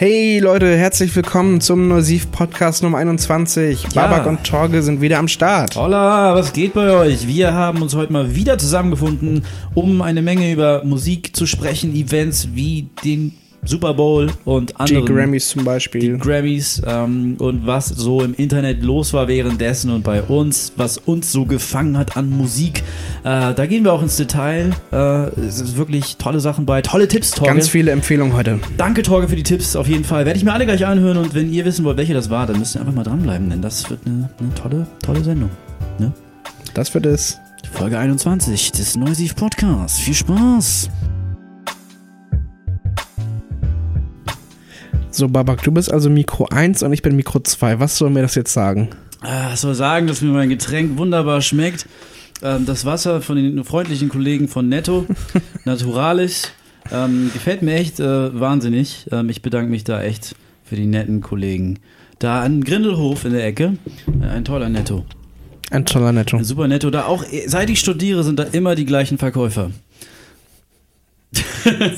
Hey Leute, herzlich willkommen zum Nosiv Podcast Nummer 21. Ja. Babak und Torge sind wieder am Start. Holla, was geht bei euch? Wir haben uns heute mal wieder zusammengefunden, um eine Menge über Musik zu sprechen, Events wie den Super Bowl und Die andere Grammys zum Beispiel. Grammys ähm, und was so im Internet los war währenddessen und bei uns, was uns so gefangen hat an Musik. Äh, da gehen wir auch ins Detail. Äh, es ist wirklich tolle Sachen bei, tolle Tipps, Torge. Ganz viele Empfehlungen heute. Danke, Torge, für die Tipps. Auf jeden Fall werde ich mir alle gleich anhören und wenn ihr wissen wollt, welche das war, dann müsst ihr einfach mal dranbleiben, denn das wird eine, eine tolle, tolle Sendung. Ne? Das wird es. Folge 21 des Noisiv Podcasts. Viel Spaß! So, Babak, du bist also Mikro 1 und ich bin Mikro 2. Was soll mir das jetzt sagen? Ah, Ich soll sagen, dass mir mein Getränk wunderbar schmeckt. Ähm, das Wasser von den freundlichen Kollegen von Netto, Naturalis, ähm, gefällt mir echt äh, wahnsinnig. Ähm, ich bedanke mich da echt für die netten Kollegen. Da an Grindelhof in der Ecke, äh, ein toller Netto. Ein toller Netto. Ein super Netto. Da auch, äh, seit ich studiere, sind da immer die gleichen Verkäufer.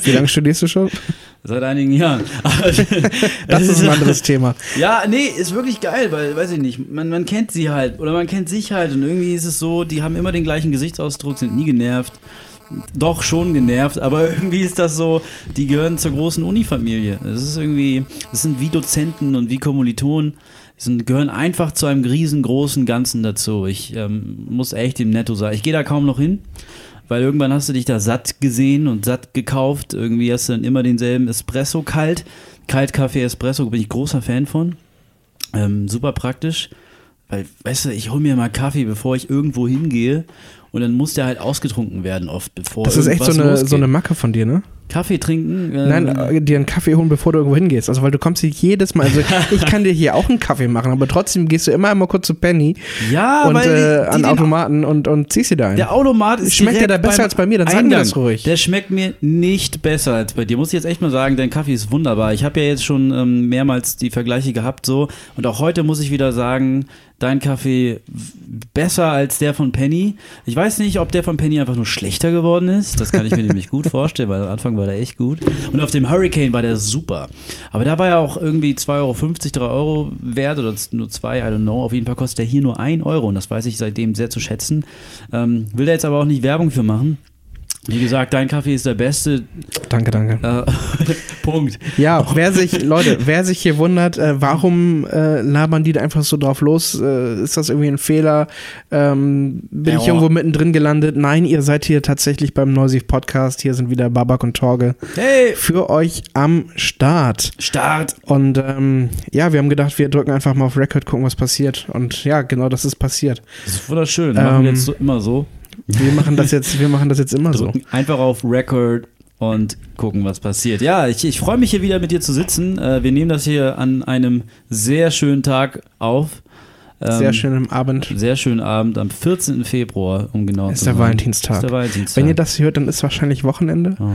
Wie lange studierst du schon? Seit einigen Jahren. Das ist ein anderes Thema. Ja, nee, ist wirklich geil, weil, weiß ich nicht, man, man kennt sie halt oder man kennt sich halt und irgendwie ist es so, die haben immer den gleichen Gesichtsausdruck, sind nie genervt. Doch schon genervt, aber irgendwie ist das so, die gehören zur großen Unifamilie. Es ist irgendwie, das sind wie Dozenten und wie Kommilitonen, sind, gehören einfach zu einem riesengroßen Ganzen dazu. Ich ähm, muss echt dem Netto sagen, ich gehe da kaum noch hin, weil irgendwann hast du dich da satt gesehen und satt gekauft. Irgendwie hast du dann immer denselben Espresso kalt. Kaltkaffee Espresso bin ich großer Fan von. Ähm, super praktisch. Weil, weißt du, ich hole mir mal Kaffee, bevor ich irgendwo hingehe. Und dann muss der halt ausgetrunken werden, oft bevor. Das ist echt so eine, losgeht. so eine Macke von dir, ne? Kaffee trinken? ähm, Nein, äh, dir einen Kaffee holen, bevor du irgendwo hingehst. Also, weil du kommst hier jedes Mal. Also, ich kann dir hier auch einen Kaffee machen, aber trotzdem gehst du immer einmal kurz zu Penny ja, und weil die, äh, die an Automaten und, und ziehst dir da ein. Der Automat ist Schmeckt der da besser als bei mir? Dann sag mir Eingang. das ruhig. Der schmeckt mir nicht besser als bei dir. Muss ich jetzt echt mal sagen, dein Kaffee ist wunderbar. Ich habe ja jetzt schon ähm, mehrmals die Vergleiche gehabt so und auch heute muss ich wieder sagen, dein Kaffee besser als der von Penny. Ich weiß nicht, ob der von Penny einfach nur schlechter geworden ist. Das kann ich mir nämlich gut vorstellen, weil am Anfang war der echt gut. Und auf dem Hurricane war der super. Aber da war ja auch irgendwie 2,50 Euro, 3 Euro wert oder nur 2, I don't know. Auf jeden Fall kostet der hier nur 1 Euro und das weiß ich seitdem sehr zu schätzen. Ähm, will da jetzt aber auch nicht Werbung für machen. Wie gesagt, dein Kaffee ist der beste. Danke, danke. Äh, Punkt. Ja, wer sich, Leute, wer sich hier wundert, äh, warum äh, labern die da einfach so drauf los? Äh, ist das irgendwie ein Fehler? Ähm, bin ich Ja. irgendwo mittendrin gelandet? Nein, ihr seid hier tatsächlich beim Noisiv Podcast. Hier sind wieder Babak und Torge Hey! für euch am Start. Start! Und ähm, ja, wir haben gedacht, wir drücken einfach mal auf Record, gucken, was passiert. Und ja, genau das ist passiert. Das ist wunderschön. Machen wir Ähm, jetzt so, immer so. Wir machen das jetzt, wir machen das jetzt immer so. Einfach auf Record und gucken, was passiert. Ja, ich, ich freue mich hier wieder mit dir zu sitzen. Äh, wir nehmen das hier an einem sehr schönen Tag auf. Ähm, Sehr schönen Abend. Sehr schönen Abend am 14. Februar, um genau Ist zu der sein. Valentinstag. Ist der Valentinstag. Wenn ihr das hört, dann ist wahrscheinlich Wochenende. Oh.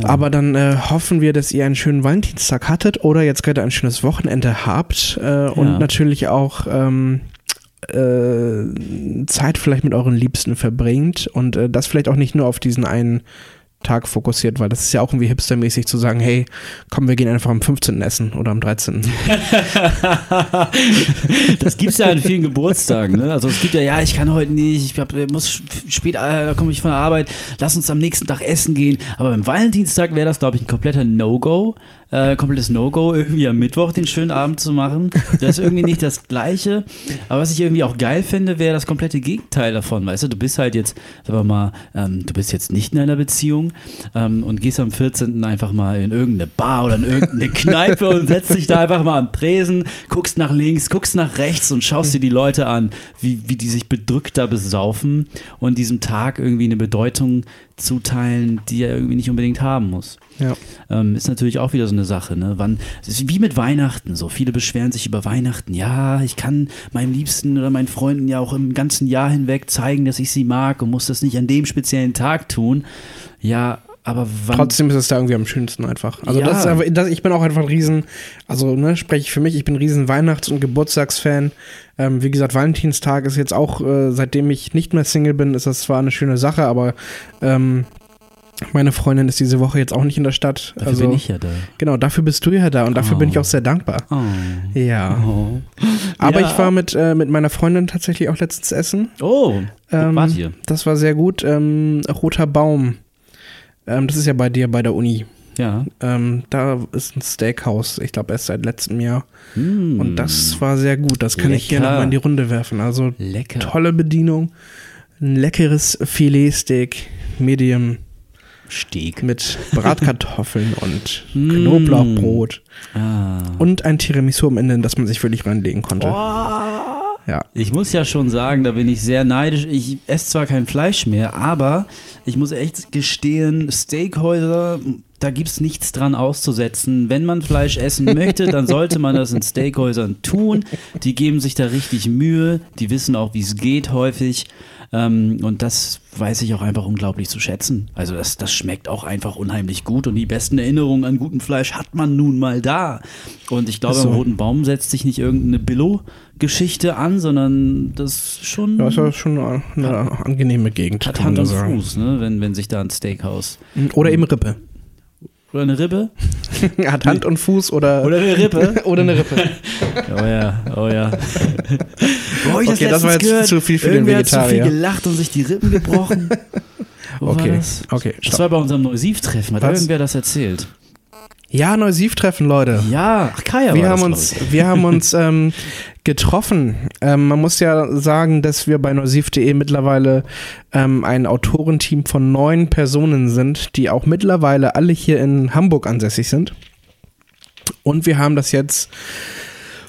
Ja. Aber dann äh, hoffen wir, dass ihr einen schönen Valentinstag hattet oder jetzt gerade ein schönes Wochenende habt äh, und natürlich auch ähm, äh, Zeit vielleicht mit euren Liebsten verbringt und äh, das vielleicht auch nicht nur auf diesen einen Tag fokussiert, weil das ist ja auch irgendwie hipstermäßig zu sagen, hey, komm, wir gehen einfach am 15. essen oder am 13. das gibt's ja an vielen Geburtstagen. Ne? Also es gibt ja, ja, ich kann heute nicht, ich hab, muss spät, äh, da komme ich von der Arbeit, lass uns am nächsten Tag essen gehen. Aber beim Valentinstag wäre das, glaube ich, ein kompletter No-Go. Äh, komplettes No-Go, irgendwie am Mittwoch den schönen Abend zu machen. Das ist irgendwie nicht das Gleiche. Aber was ich irgendwie auch geil finde, wäre das komplette Gegenteil davon. Weißt du, du bist halt jetzt, sagen wir mal, ähm, du bist jetzt nicht in einer Beziehung ähm, und gehst am 14. einfach mal in irgendeine Bar oder in irgendeine Kneipe und setzt dich da einfach mal am Tresen, guckst nach links, guckst nach rechts und schaust dir die Leute an, wie, wie die sich bedrückt da besaufen und diesem Tag irgendwie eine Bedeutung zuteilen, die er irgendwie nicht unbedingt haben muss. Ja. Ähm, ist natürlich auch wieder so eine Sache, ne? Wann, es ist wie mit Weihnachten so. Viele beschweren sich über Weihnachten. Ja, ich kann meinem Liebsten oder meinen Freunden ja auch im ganzen Jahr hinweg zeigen, dass ich sie mag und muss das nicht an dem speziellen Tag tun. Ja, aber. Trotzdem ist es da irgendwie am schönsten einfach. Also Ja. das ist einfach, das, ich bin auch einfach ein riesen, also ne, spreche ich für mich, ich bin ein riesen Weihnachts- und Geburtstagsfan. Ähm, wie gesagt, Valentinstag ist jetzt auch, äh, seitdem ich nicht mehr Single bin, ist das zwar eine schöne Sache, aber ähm, Meine Freundin ist diese Woche jetzt auch nicht in der Stadt. Dafür also, bin ich ja da. Genau, dafür bist du ja da und dafür Oh. bin ich auch sehr dankbar. Oh. Ja. Oh. Aber Ja. ich war mit, äh, mit meiner Freundin tatsächlich auch letztens essen. Oh, Ähm, wart ihr? Das war sehr gut. Ähm, Roter Baum. Ähm, das ist ja bei dir bei der Uni. Ja. Ähm, da ist ein Steakhouse, ich glaube erst seit letztem Jahr. Mm. Und das war sehr gut. Das kann ich hier Lecker. nochmal in die Runde werfen. Also lecker. tolle Bedienung. Ein leckeres Filetsteak, Medium, Steak. mit Bratkartoffeln und Mm. Knoblauchbrot. Ah. Und ein Tiramisu am Ende, das man sich wirklich reinlegen konnte. Ja. Ich muss ja schon sagen, da bin ich sehr neidisch. Ich esse zwar kein Fleisch mehr, aber ich muss echt gestehen, Steakhäuser, da gibt es nichts dran auszusetzen. Wenn man Fleisch essen möchte, dann sollte man das in Steakhäusern tun. Die geben sich da richtig Mühe, die wissen auch, wie es geht häufig. Ähm, und das weiß ich auch einfach unglaublich zu schätzen. Also das, das schmeckt auch einfach unheimlich gut und die besten Erinnerungen an guten Fleisch hat man nun mal da. Und ich glaube, so. am Roten Baum setzt sich nicht irgendeine Billo-Geschichte an, sondern das schon Das ist schon eine, eine angenehme Gegend. hat Hand und. Fuß, ne? wenn, wenn sich da ein Steakhouse Oder eben Rippe. Oder eine Rippe Hat Hand und Fuß oder, oder eine Rippe. oder eine Rippe. Oh ja, oh ja. Hab ich Okay, das letztens war jetzt gehört? zu viel für den Irgendwer hat zu viel Vegetarier. gelacht und sich die Rippen gebrochen. Wo war Okay, das? okay, Das stopp. war bei unserem Neusiv-Treffen. Hat Was? irgendwer das erzählt? Ja, Neusiv-Treffen, Leute. Ja, ach Kaya wir war haben das, uns, wir haben uns ähm, getroffen. Ähm, man muss ja sagen, dass wir bei neusiv.de mittlerweile ähm, ein Autorenteam von neun Personen sind, die auch mittlerweile alle hier in Hamburg ansässig sind. Und wir haben das jetzt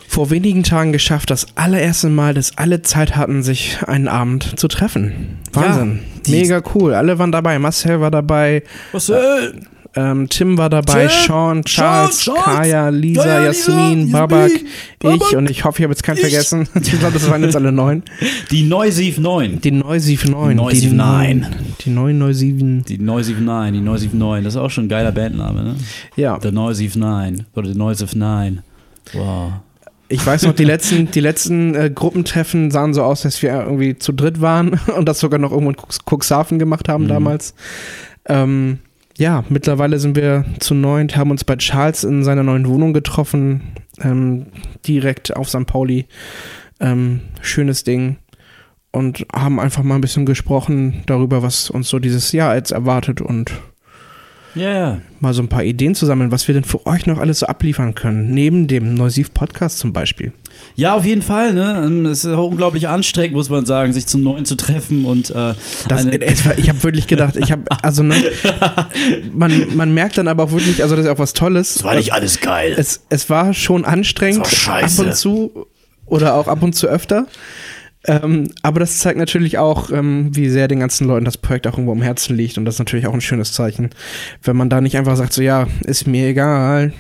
vor wenigen Tagen geschafft, das allererste Mal, dass alle Zeit hatten, sich einen Abend zu treffen. Wahnsinn. die- Mega cool. Alle waren dabei. Marcel war dabei. Was äh, ähm, Tim war dabei, Tim, Sean, Charles, Charles, Kaya, Lisa, Kaya, Lisa, Jasmin, Jasmin, Babak, Babak, ich und ich hoffe, ich habe jetzt keinen ich. vergessen. Ich glaube, das waren jetzt alle neun. die Neusiv 9. Die Neusiv 9. Die Neusiv die, neun. neuen- Die neuen Neusiven. Die Neusiv 9, die Neusiv 9. Das ist auch schon ein geiler Bandname, ne? Ja, The Neusiv 9 oder The Neusiv 9. Wow. ich weiß noch, die letzten, die letzten äh, Gruppentreffen sahen so aus, dass wir irgendwie zu dritt waren und das sogar noch irgendwo in Cux- Cuxhaven gemacht haben Mhm. damals. Ähm, ja, mittlerweile sind wir zu neunt, haben uns bei Charles in seiner neuen Wohnung getroffen, ähm, direkt auf St. Pauli. Ähm, schönes Ding. Und haben einfach mal ein bisschen gesprochen darüber, was uns so dieses Jahr jetzt erwartet und Ja, ja. mal so ein paar Ideen zu sammeln, was wir denn für euch noch alles so abliefern können. Neben dem Neusiv-Podcast zum Beispiel. Ja, auf jeden Fall. Ne? Ähm, Es ist auch unglaublich anstrengend, muss man sagen, sich zum Neuen zu treffen und äh, Das, war, ich habe wirklich gedacht, ich habe, also ne, man, man merkt dann aber auch wirklich, also das ist auch was Tolles. war nicht alles geil. Es, es war schon anstrengend, war scheiße. ab und zu oder auch ab und zu öfter. Ähm, aber das zeigt natürlich auch, ähm, wie sehr den ganzen Leuten das Projekt auch irgendwo am Herzen liegt. Und das ist natürlich auch ein schönes Zeichen, wenn man da nicht einfach sagt, so ja, ist mir egal.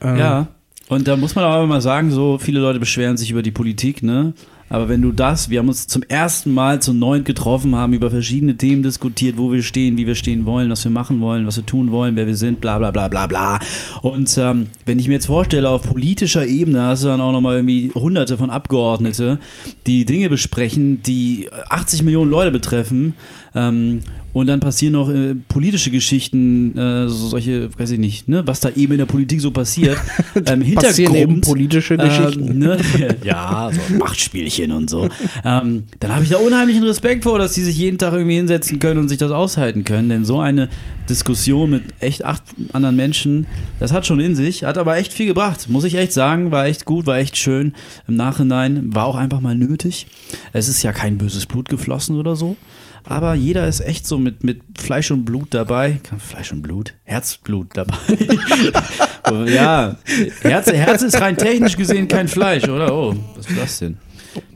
Ähm, Ja, und da muss man aber mal sagen, so viele Leute beschweren sich über die Politik, ne? Aber wenn du das, wir haben uns zum ersten Mal zu neunt getroffen, haben über verschiedene Themen diskutiert, wo wir stehen, wie wir stehen wollen, was wir machen wollen, was wir tun wollen, wer wir sind, bla bla bla bla bla. Und ähm, wenn ich mir jetzt vorstelle, auf politischer Ebene hast du dann auch nochmal irgendwie hunderte von Abgeordnete, die Dinge besprechen, die 80 Millionen Leute betreffen, ähm, und dann passieren noch äh, politische Geschichten, äh, so solche, weiß ich nicht, ne, was da eben in der Politik so passiert. Ähm, Passieren eben Hintergrund, politische Geschichten. ähm, ne? Ja, so Machtspielchen und so. Ähm, dann habe ich da unheimlichen Respekt vor, dass die sich jeden Tag irgendwie hinsetzen können und sich das aushalten können. Denn so eine Diskussion mit echt acht anderen Menschen, das hat schon in sich, hat aber echt viel gebracht. Muss ich echt sagen, war echt gut, war echt schön. Im Nachhinein war auch einfach mal nötig. Es ist ja kein böses Blut geflossen oder so. Aber jeder ist echt so mit, mit Fleisch und Blut dabei. Fleisch und Blut? Herzblut dabei. ja, Herz, Herz ist rein technisch gesehen kein Fleisch, oder? Oh, was ist das denn?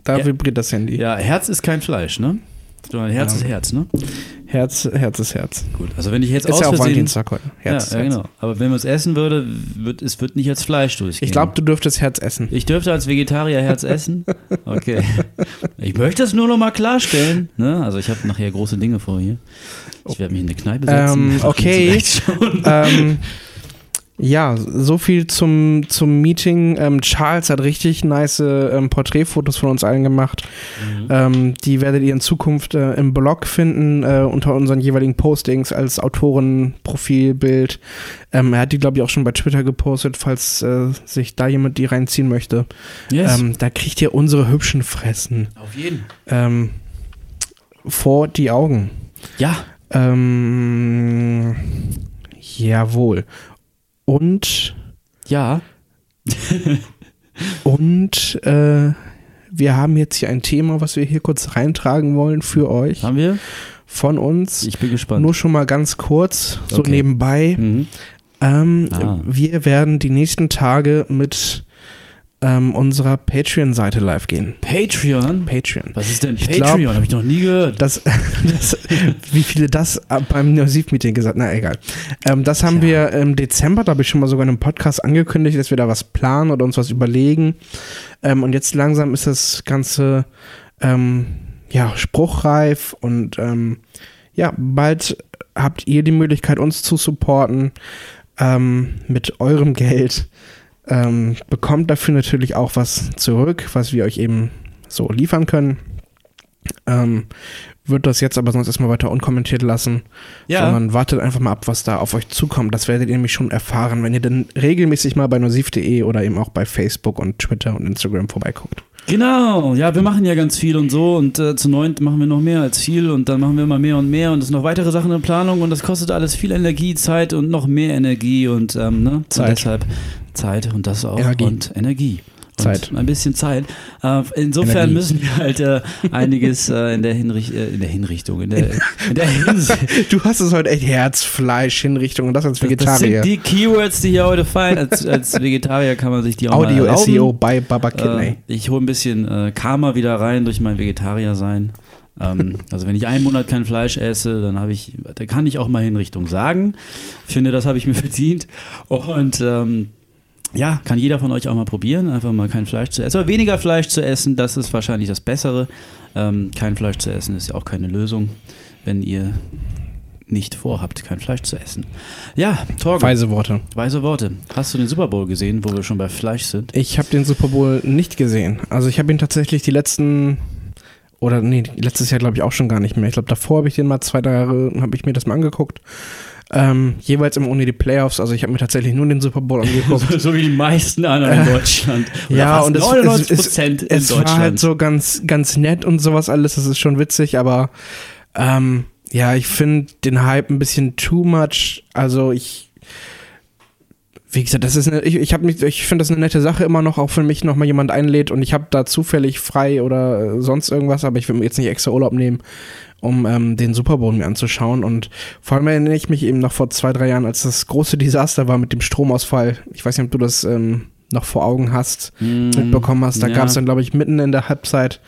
Da vibriert das Handy. Ja, Herz ist kein Fleisch, ne? Sondern Herz Ja. ist Herz, ne? Herz, Herz ist Herz. Gut, also wenn ich jetzt Ist aus ja auch Versehen... Valentinstag heute. Herz ja, ja, Herz. genau. Aber wenn man es essen würde, wird, es wird nicht als Fleisch durchgehen. Ich glaube, du dürftest Herz essen. Ich dürfte als Vegetarier Herz essen? Okay. Ich möchte das nur noch mal klarstellen. Ne? Also ich habe nachher große Dinge vor hier. Ich werde mich in eine Kneipe setzen. Ähm, okay. Ähm, Ja, so viel zum, zum Meeting. Ähm, Charles hat richtig nice ähm, Porträtfotos von uns allen gemacht. Mhm. Ähm, die werdet ihr in Zukunft äh, im Blog finden, äh, unter unseren jeweiligen Postings als Autorenprofilbild. Ähm, er hat die, glaube ich, auch schon bei Twitter gepostet, falls äh, sich da jemand die reinziehen möchte. Yes. Ähm, da kriegt ihr unsere hübschen Fressen. Auf jeden. Ähm, vor die Augen. Ja. Ähm, jawohl. Und ja. und äh, wir haben jetzt hier ein Thema, was wir hier kurz reintragen wollen für euch. Haben wir? Von uns. Ich bin gespannt. Nur schon mal ganz kurz, so okay. nebenbei. Mhm. Ähm, ah. Wir werden die nächsten Tage mit ähm, unserer Patreon-Seite live gehen. Patreon? Patreon. Was ist denn ich Patreon? Habe ich noch nie gehört. Das, das, wie viele das beim Neusif-Meeting gesagt Na, egal. Ähm, das haben ja. wir im Dezember, da habe ich schon mal sogar in einem Podcast angekündigt, dass wir da was planen oder uns was überlegen. Ähm, und jetzt langsam ist das Ganze ähm, ja, spruchreif und ähm, ja, bald habt ihr die Möglichkeit, uns zu supporten ähm, mit eurem Geld ähm, bekommt dafür natürlich auch was zurück, was wir euch eben so liefern können. Ähm, wird das jetzt aber sonst erstmal weiter unkommentiert lassen, ja. sondern wartet einfach mal ab, was da auf euch zukommt. Das werdet ihr nämlich schon erfahren, wenn ihr dann regelmäßig mal bei nosiv.de oder eben auch bei Facebook und Twitter und Instagram vorbeiguckt. Genau, ja, wir machen ja ganz viel und so und äh, zu neunt machen wir noch mehr als viel und dann machen wir immer mehr und mehr und es sind noch weitere Sachen in Planung und das kostet alles viel Energie, Zeit und noch mehr Energie und, ähm, ne? Zeit. und deshalb Zeit und das auch Energie. und Energie. Zeit. ein bisschen Zeit. Äh, insofern Energie. müssen wir halt äh, einiges äh, in, der Hinricht in der Hinrichtung, in der, in der Hinsicht. Du hast es heute echt Herzfleisch, Hinrichtung und das als Vegetarier. Das sind die Keywords, die hier heute fallen. Als, als Vegetarier kann man sich die auch Audio mal SEO bei Baba Kidney. ich hole ein bisschen Karma wieder rein durch mein Vegetarier-Sein. Ähm, also wenn ich einen Monat kein Fleisch esse, dann habe ich, da kann ich auch mal Hinrichtung sagen. Ich finde, das habe ich mir verdient. Und ähm, ja, kann jeder von euch auch mal probieren, einfach mal kein Fleisch zu essen. Aber weniger Fleisch zu essen, das ist wahrscheinlich das Bessere. Ähm, kein Fleisch zu essen ist ja auch keine Lösung, wenn ihr nicht vorhabt, kein Fleisch zu essen. Ja, Torge. Weise Worte. Weise Worte. Hast du den Super Bowl gesehen, wo wir schon bei Fleisch sind? Ich habe den Super Bowl nicht gesehen. Also ich habe ihn tatsächlich die letzten oder nee, letztes Jahr glaube ich auch schon gar nicht mehr. Ich glaube, davor habe ich den mal zwei Jahre, habe ich mir das mal angeguckt. Ähm, jeweils immer ohne die Playoffs. Also ich habe mir tatsächlich nur den Super Bowl angeguckt. so, so, wie die meisten anderen in äh, Deutschland. Oder ja, und 99 es, es, es, es war halt so ganz, ganz nett und sowas alles. Das ist schon witzig, aber ähm, ja, ich finde den Hype ein bisschen too much. Also ich wie gesagt, das ist eine, ich, ich habe mich, ich finde das eine nette Sache immer noch, auch wenn mich noch mal jemand einlädt und ich habe da zufällig frei oder sonst irgendwas, aber ich will mir jetzt nicht extra Urlaub nehmen, um ähm, den Super Bowl mir anzuschauen. Und vor allem erinnere ich mich eben noch vor zwei, drei Jahren, als das große Desaster war mit dem Stromausfall. Ich weiß nicht, ob du das ähm, noch vor Augen hast, mm, mitbekommen hast. Da ja. gab es dann, glaube ich, mitten in der Halbzeit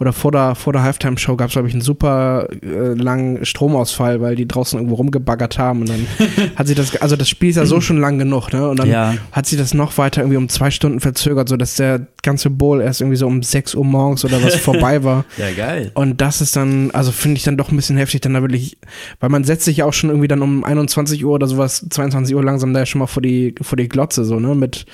oder vor der, vor der Halftime-Show gab es, glaube ich, einen super äh, langen Stromausfall, weil die draußen irgendwo rumgebaggert haben. Und dann hat sich das, also das Spiel ist ja so schon lang genug, ne? Und dann ja. hat sich das noch weiter irgendwie um zwei Stunden verzögert, sodass der ganze Bowl erst irgendwie so um 6 Uhr morgens oder was vorbei war. Ja, geil. Und das ist dann, also finde ich dann doch ein bisschen heftig, dann da wirklich, weil man setzt sich ja auch schon irgendwie dann um 21 Uhr oder sowas, 22 Uhr langsam da schon mal vor die, vor die Glotze, so, ne? Mit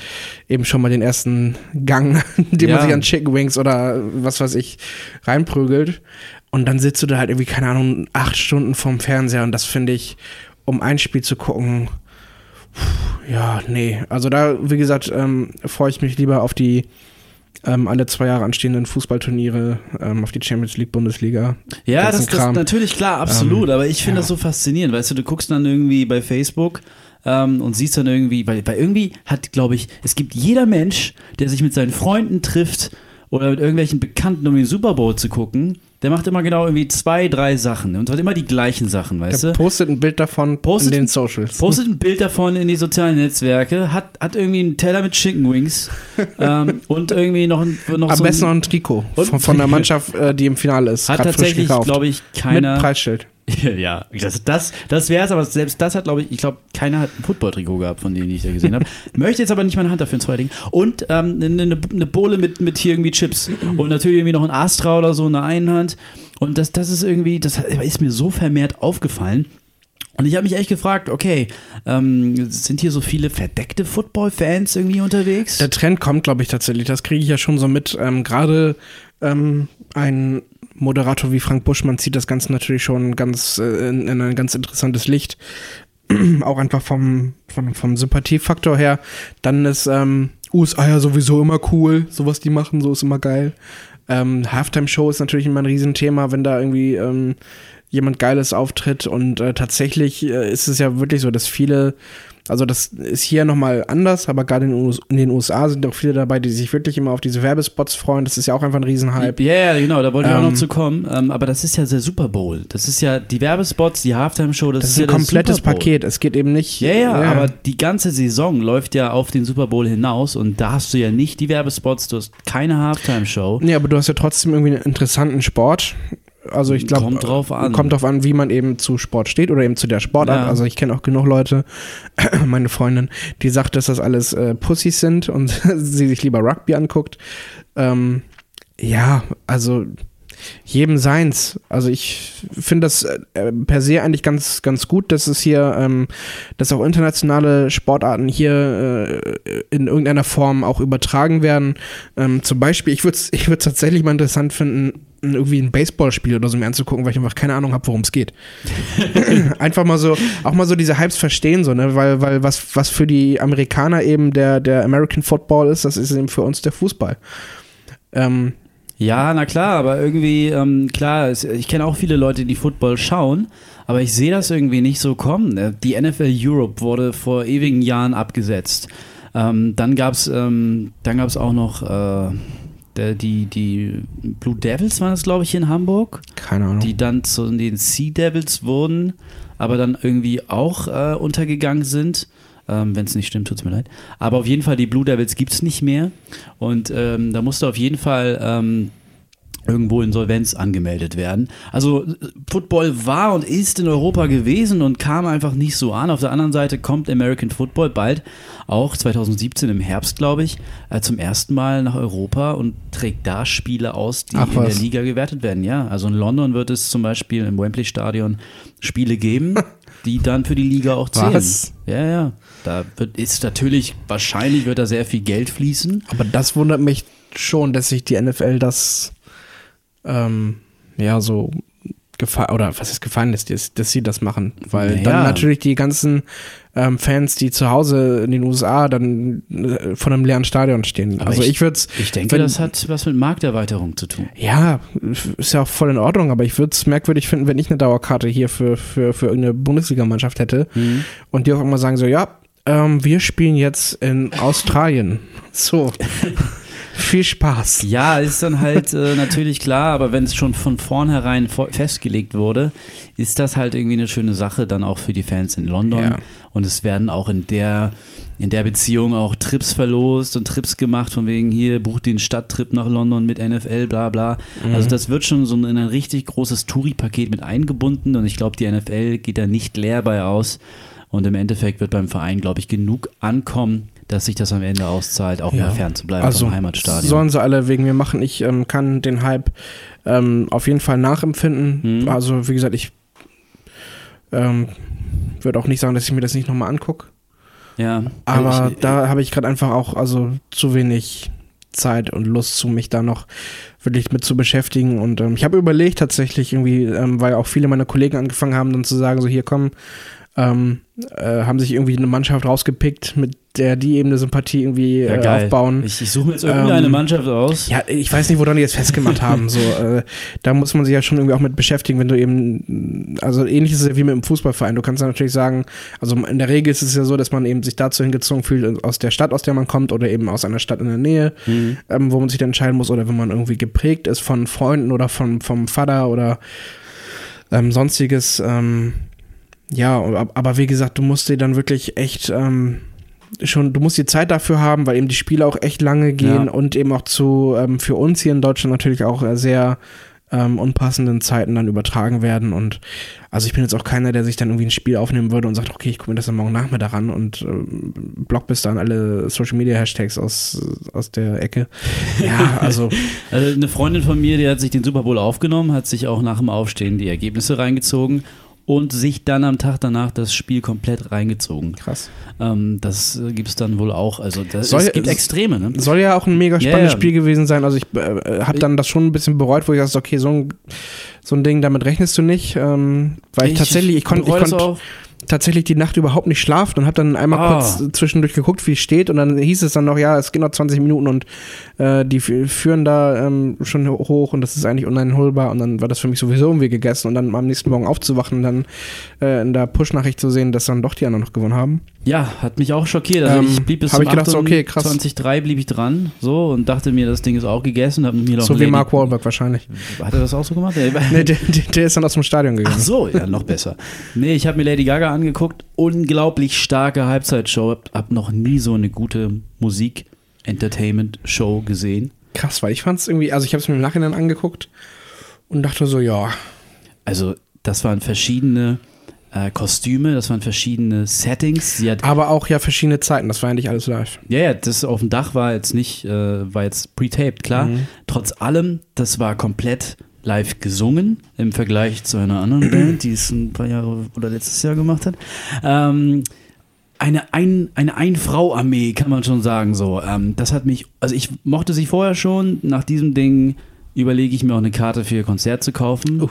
eben schon mal den ersten Gang, den ja. man sich an Chicken Wings oder was weiß ich reinprügelt. Und dann sitzt du da halt irgendwie, keine Ahnung, acht Stunden vorm Fernseher und das finde ich, um ein Spiel zu gucken, ja, nee. Also da, wie gesagt, ähm, freue ich mich lieber auf die ähm, alle zwei Jahre anstehenden Fußballturniere, ähm, auf die Champions League, Bundesliga. Ja, das, ist natürlich klar, absolut. Ähm, aber ich finde ja. das so faszinierend. Weißt du, du guckst dann irgendwie bei Facebook ähm, und siehst dann irgendwie, weil, weil irgendwie hat, glaube ich, es gibt jeder Mensch, der sich mit seinen Freunden trifft oder mit irgendwelchen Bekannten, um den Super Bowl zu gucken, der macht immer genau irgendwie zwei, drei Sachen und hat immer die gleichen Sachen, weißt der du? Postet ein Bild davon postet, in den Socials. Postet ein Bild davon in die sozialen Netzwerke, hat, hat irgendwie einen Teller mit Chicken Wings ähm, und irgendwie noch, noch Am so besten noch ein Trikot von, von der Mannschaft, äh, die im Finale ist. Hat tatsächlich, glaube ich, keiner. Mit Preisschild. Ja, das, das, das wäre es, aber selbst das hat, glaube ich, ich glaube, keiner hat ein Football-Trikot gehabt, von denen ich da gesehen habe. Möchte jetzt aber nicht meine Hand dafür ins Feuer legen. Und ähm, eine, eine Bohle mit, mit hier irgendwie Chips. Und natürlich irgendwie noch ein Astra oder so in der einen Hand. Und das, das ist irgendwie, das ist mir so vermehrt aufgefallen. Und ich habe mich echt gefragt, okay, ähm, sind hier so viele verdeckte Football-Fans irgendwie unterwegs? Der Trend kommt, glaube ich, tatsächlich. Das kriege ich ja schon so mit. Ähm, Gerade ähm, ein Moderator wie Frank Buschmann zieht das Ganze natürlich schon ganz äh, in, in ein ganz interessantes Licht. Auch einfach vom, vom, vom Sympathiefaktor her. Dann ist ähm, USA ja sowieso immer cool. So was die machen, so ist immer geil. Ähm, Halftime-Show ist natürlich immer ein Riesenthema, wenn da irgendwie ähm, jemand Geiles auftritt. Und äh, tatsächlich äh, ist es ja wirklich so, dass viele, also das ist hier nochmal anders, aber gerade in, in den USA sind auch viele dabei, die sich wirklich immer auf diese Werbespots freuen. Das ist ja auch einfach ein Riesenhype. Ja, yeah, genau, da wollte ich auch noch Ähm, zu kommen. Ähm, aber das ist ja der Super Bowl. Das ist ja die Werbespots, die Halftime-Show, das, Das ist ein ja komplettes. Paket. Es geht eben nicht. Ja, ja, aber die ganze Saison läuft ja auf den Super Bowl hinaus und da hast du ja nicht die Werbespots, du hast keine Halftime-Show. Nee, aber du hast ja trotzdem irgendwie einen interessanten Sport. Also ich glaube, Kommt drauf an. Kommt drauf an, wie man eben zu Sport steht oder eben zu der Sportart. Ja. Also ich kenne auch genug Leute, meine Freundin, die sagt, dass das alles äh, Pussys sind und sie sich lieber Rugby anguckt. Ähm, ja, also jedem seins. Also ich finde das äh, per se eigentlich ganz, ganz gut, dass es hier, ähm, dass auch internationale Sportarten hier äh, in irgendeiner Form auch übertragen werden. Ähm, zum Beispiel, ich würde es ich würd's tatsächlich mal interessant finden, irgendwie ein Baseballspiel oder so mir anzugucken, weil ich einfach keine Ahnung habe, worum es geht. einfach mal so, auch mal so diese Hypes verstehen, so, ne? Weil, weil was, was für die Amerikaner eben der, der American Football ist, das ist eben für uns der Fußball. Ähm, Ja, na klar, aber irgendwie, ähm, klar, ich kenne auch viele Leute, die Football schauen, aber ich sehe das irgendwie nicht so kommen. ne? Die NFL Europe wurde vor ewigen Jahren abgesetzt. Ähm, dann gab es ähm, dann gab's auch noch äh, der, die, die Blue Devils waren es, glaube ich, in Hamburg, keine Ahnung. die dann zu den Sea Devils wurden, aber dann irgendwie auch äh, untergegangen sind. Ähm, Wenn es nicht stimmt, tut es mir leid. Aber auf jeden Fall, die Blue Devils gibt es nicht mehr. Und ähm, da musste auf jeden Fall ähm, irgendwo Insolvenz angemeldet werden. Also Football war und ist in Europa gewesen und kam einfach nicht so an. Auf der anderen Seite kommt American Football bald, auch 2017 im Herbst, glaube ich, äh, zum ersten Mal nach Europa und trägt da Spiele aus, die Ach, in der. Liga gewertet werden. Ja, also in London wird es zum Beispiel im Wembley Stadion Spiele geben, die dann für die Liga auch zählen. Was? Ja, ja. Da wird, ist natürlich, wahrscheinlich wird da sehr viel Geld fließen. Aber das wundert mich schon, dass sich die NFL das ähm, ja so gefallen oder was ist gefallen ist, dass, dass sie das machen, weil Naja. dann natürlich die ganzen ähm, Fans, die zu Hause in den USA dann äh, vor einem leeren Stadion stehen. Aber also ich- ich, würde es, Ich denke, Wenn- das hat was mit Markterweiterung zu tun. ja, ist ja auch voll in Ordnung, aber ich würde es merkwürdig finden, wenn ich eine Dauerkarte hier für, für, für irgendeine Bundesligamannschaft hätte Mhm. und die auch immer sagen so, ja, ähm, wir spielen jetzt in Australien. So. Viel Spaß. Ja, ist dann halt äh, natürlich klar, aber wenn es schon von vornherein vor festgelegt wurde, ist das halt irgendwie eine schöne Sache dann auch für die Fans in London. Ja. Und es werden auch in der, in der Beziehung auch Trips verlost und Trips gemacht, von wegen hier, bucht den Stadttrip nach London mit NFL, bla bla. Also das wird schon so in ein richtig großes Touri-Paket mit eingebunden und ich glaube, die NFL geht da nicht leer bei aus. Und im Endeffekt wird beim Verein, glaube ich, genug ankommen, dass sich das am Ende auszahlt, auch Ja. mal fernzubleiben Also vom Heimatstadion. sollen sie alle wegen mir machen. Ich ähm, kann den Hype ähm, auf jeden Fall nachempfinden. Mhm. Also wie gesagt, ich ähm, würde auch nicht sagen, dass ich mir das nicht nochmal angucke. Ja, Aber ich, da habe ich gerade einfach auch also zu wenig Zeit und Lust zu mich da noch wirklich mit zu beschäftigen. Und ähm, ich habe überlegt tatsächlich irgendwie, ähm, weil auch viele meiner Kollegen angefangen haben, dann zu sagen, so hier komm, ähm, äh, haben sich irgendwie eine Mannschaft rausgepickt, mit der die eben eine Sympathie irgendwie ja, äh, aufbauen. Ich, ich suche mir jetzt irgendeine Ähm, Mannschaft aus. Ja, ich weiß nicht, woran die jetzt festgemacht haben. So, äh, da muss man sich ja schon irgendwie auch mit beschäftigen, wenn du eben, also ähnlich ist es ja wie mit dem Fußballverein. Du kannst ja natürlich sagen, also in der Regel ist es ja so, dass man eben sich dazu hingezogen fühlt, aus der Stadt, aus der man kommt, oder eben aus einer Stadt in der Nähe, Mhm. ähm, wo man sich dann entscheiden muss, oder wenn man irgendwie geprägt ist von Freunden oder von, vom Vater oder ähm, sonstiges. Ähm, ja, aber, aber wie gesagt, du musst dir dann wirklich echt ähm, schon, du musst die Zeit dafür haben, weil eben die Spiele auch echt lange gehen Ja. und eben auch zu ähm, für uns hier in Deutschland natürlich auch äh, sehr ähm, unpassenden Zeiten dann übertragen werden. Und also ich bin jetzt auch keiner, der sich dann irgendwie ein Spiel aufnehmen würde und sagt, okay, ich gucke mir das dann morgen Nachmittag an und ähm, block bis dann alle Social Media Hashtags aus, aus der Ecke. Ja, also Also eine Freundin von mir, die hat sich den Super Bowl aufgenommen, hat sich auch nach dem Aufstehen die Ergebnisse reingezogen und sich dann am Tag danach das Spiel komplett reingezogen. Krass. Ähm, das äh, gibt es dann wohl auch. Also das, Soll- es gibt Extreme, ne? Soll ja auch ein mega spannendes ja. Spiel gewesen sein. Also ich äh, habe dann das schon ein bisschen bereut, wo ich dachte, okay, so ein, so ein Ding, damit rechnest du nicht. Ähm, weil ich, tatsächlich, ich konnte ich konnt. Tatsächlich die Nacht überhaupt nicht schlafen und habe dann einmal Ah. kurz zwischendurch geguckt, wie es steht und dann hieß es dann noch, ja, es geht noch 20 Minuten und äh, die führen da ähm, schon hoch und das ist eigentlich uneinholbar und dann war das für mich sowieso irgendwie gegessen und dann am nächsten Morgen aufzuwachen und dann äh, in der Push-Nachricht zu sehen, dass dann doch die anderen noch gewonnen haben. Ja, hat mich auch schockiert. Also Ähm, ich blieb bis zum ich gedacht, so, okay, krass. 2003 blieb ich dran, so und dachte mir, das Ding ist auch gegessen. Hab mir noch so wie Lady- Mark Wahlberg wahrscheinlich. Hat er das auch so gemacht? Nee, der, der, ist dann aus dem Stadion gegangen. Ach so, ja, noch besser. Nee, ich habe mir Lady Gaga angeguckt. Unglaublich starke Halbzeitshow. Hab, hab noch nie so eine gute Musik-Entertainment-Show gesehen. Krass, weil ich fand es irgendwie, also ich habe es mir im Nachhinein angeguckt und dachte so, ja, Also, das waren verschiedene äh, Kostüme, das waren verschiedene Settings. Aber auch ja verschiedene Zeiten, das war eigentlich alles live. ja, ja, das auf dem Dach war jetzt nicht, äh, war jetzt pre-taped, klar. Mhm. Trotz allem, das war komplett live gesungen im Vergleich zu einer anderen Band, die es ein paar Jahre oder letztes Jahr gemacht hat. Ähm, eine Ein, eine Ein-Frau-Armee, kann man schon sagen so. Ähm, das hat mich, also ich mochte sie vorher schon. Nach diesem Ding überlege ich mir auch eine Karte für ihr Konzert zu kaufen.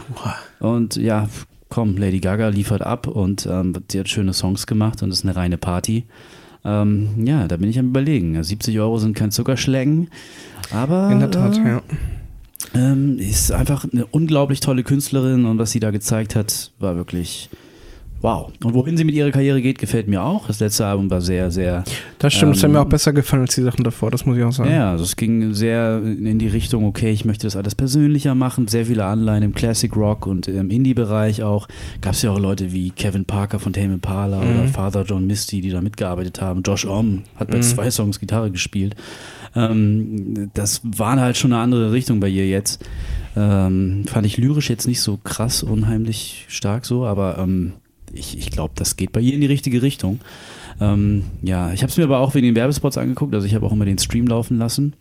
Und ja, komm, Lady Gaga liefert ab und ähm, sie hat schöne Songs gemacht und ist eine reine Party. Ähm, ja, da bin ich am überlegen. 70 Euro sind kein Zuckerschlecken, aber In der Tat, äh, ja. ähm, ist einfach eine unglaublich tolle Künstlerin und was sie da gezeigt hat, war wirklich wow. Und wohin sie mit ihrer Karriere geht, gefällt mir auch. Das letzte Album war sehr, sehr Das stimmt, das hat Ähm, mir auch besser gefallen als die Sachen davor, das muss ich auch sagen. ja, also es ging sehr in die Richtung, okay, ich möchte das alles persönlicher machen, sehr viele Anleihen im Classic Rock und im Indie-Bereich auch. Gab es ja auch Leute wie Kevin Parker von Tame Impala oder Father John Misty, die da mitgearbeitet haben. Josh Om hat bei zwei Songs Gitarre gespielt. Ähm, das war halt schon eine andere Richtung bei ihr jetzt. Ähm, fand ich lyrisch jetzt nicht so krass, unheimlich stark so, aber ähm, ich, ich glaube, das geht bei ihr in die richtige Richtung. Ähm, ja, ich habe es mir aber auch wegen den Werbespots angeguckt, also ich habe auch immer den Stream laufen lassen.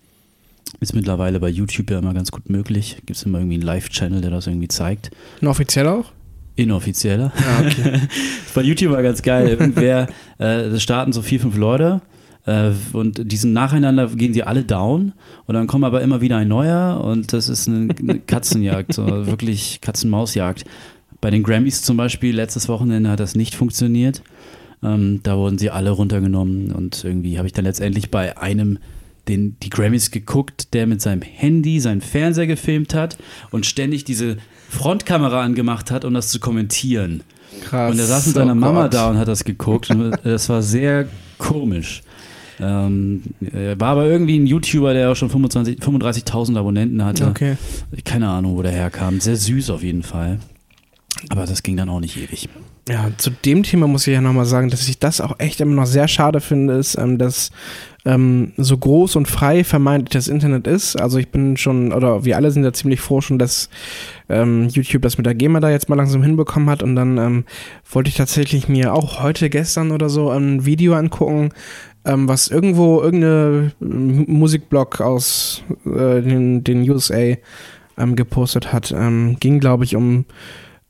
Ist mittlerweile bei YouTube ja immer ganz gut möglich. Gibt es immer irgendwie einen Live-Channel, der das irgendwie zeigt. Und offiziell auch? Inoffizieller. Ja, okay. Bei YouTube war ganz geil. Irgendwer, äh, das starten so vier, fünf Leute äh, und die sind nacheinander, gehen sie alle down und dann kommt aber immer wieder ein neuer und das ist eine, eine Katzenjagd, so wirklich Katzen-Maus-Jagd. Bei den Grammys zum Beispiel letztes Wochenende hat das nicht funktioniert. Ähm, da wurden sie alle runtergenommen und irgendwie habe ich dann letztendlich bei einem den, die Grammys geguckt, der mit seinem Handy seinen Fernseher gefilmt hat und ständig diese Frontkamera angemacht hat, um das zu kommentieren. Krass. Und er saß mit Oh seiner Mama Gott. da und hat das geguckt. Und das war sehr komisch. Ähm, er war aber irgendwie ein YouTuber, der auch schon 25 35.000 Abonnenten hatte. Okay. Keine Ahnung, wo der herkam. Sehr süß auf jeden Fall. Aber das ging dann auch nicht ewig. Ja, zu dem Thema muss ich ja nochmal sagen, dass ich das auch echt immer noch sehr schade finde, ist, ähm, dass ähm, so groß und frei vermeintlich das Internet ist. Also ich bin schon, oder wir alle sind ja ziemlich froh schon, dass ähm, YouTube das mit der GEMA da jetzt mal langsam hinbekommen hat und dann ähm, wollte ich tatsächlich mir auch heute, gestern oder so ein Video angucken, ähm, was irgendwo irgendeine ähm, Musikblog aus äh, den, den USA ähm, gepostet hat. Ging, glaube ich, um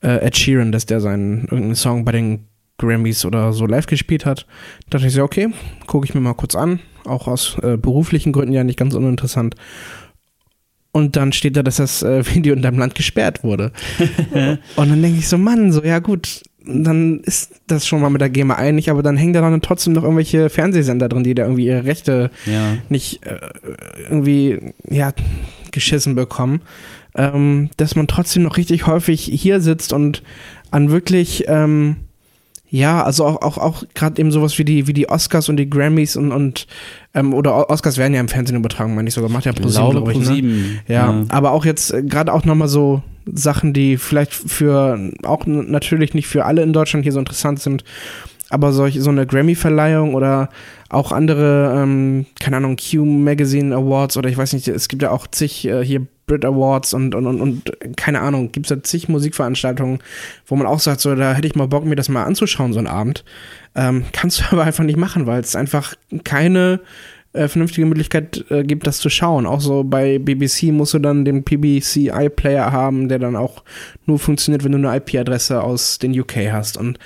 äh, Ed Sheeran, dass der seinen irgendeinen Song bei den Grammys oder so live gespielt hat. Da dachte ich so, okay, gucke ich mir mal kurz an. Auch aus äh, beruflichen Gründen ja nicht ganz uninteressant. Und dann steht da, dass das äh, Video in deinem Land gesperrt wurde. und dann denke ich so, Mann, so, ja gut, dann ist das schon mal mit der GEMA einig, aber dann hängen da dann trotzdem noch irgendwelche Fernsehsender drin, die da irgendwie ihre Rechte Ja. nicht äh, irgendwie ja, geschissen bekommen, ähm, dass man trotzdem noch richtig häufig hier sitzt und an wirklich, ähm, ja, also auch, auch, auch gerade eben sowas wie die, wie die Oscars und die Grammys und, und ähm, oder Oscars werden ja im Fernsehen übertragen, meine ich sogar, macht ja ProSieben, Glaube glaube ich. Ne? ProSieben. Ja, aber auch jetzt äh, gerade auch nochmal so Sachen, die vielleicht für, auch natürlich nicht für alle in Deutschland hier so interessant sind, aber solch, so eine Grammy-Verleihung oder auch andere, ähm, keine Ahnung, Q Magazine Awards oder ich weiß nicht, es gibt ja auch zig äh, hier Brit Awards und, und, und, und keine Ahnung, gibt es ja zig Musikveranstaltungen, wo man auch sagt, so, da hätte ich mal Bock, mir das mal anzuschauen, so einen Abend. Ähm, kannst du aber einfach nicht machen, weil es einfach keine äh, vernünftige Möglichkeit äh, gibt, das zu schauen. Auch so bei BBC musst du dann den PBC iPlayer haben, der dann auch nur funktioniert, wenn du eine IP-Adresse aus den UK hast. Und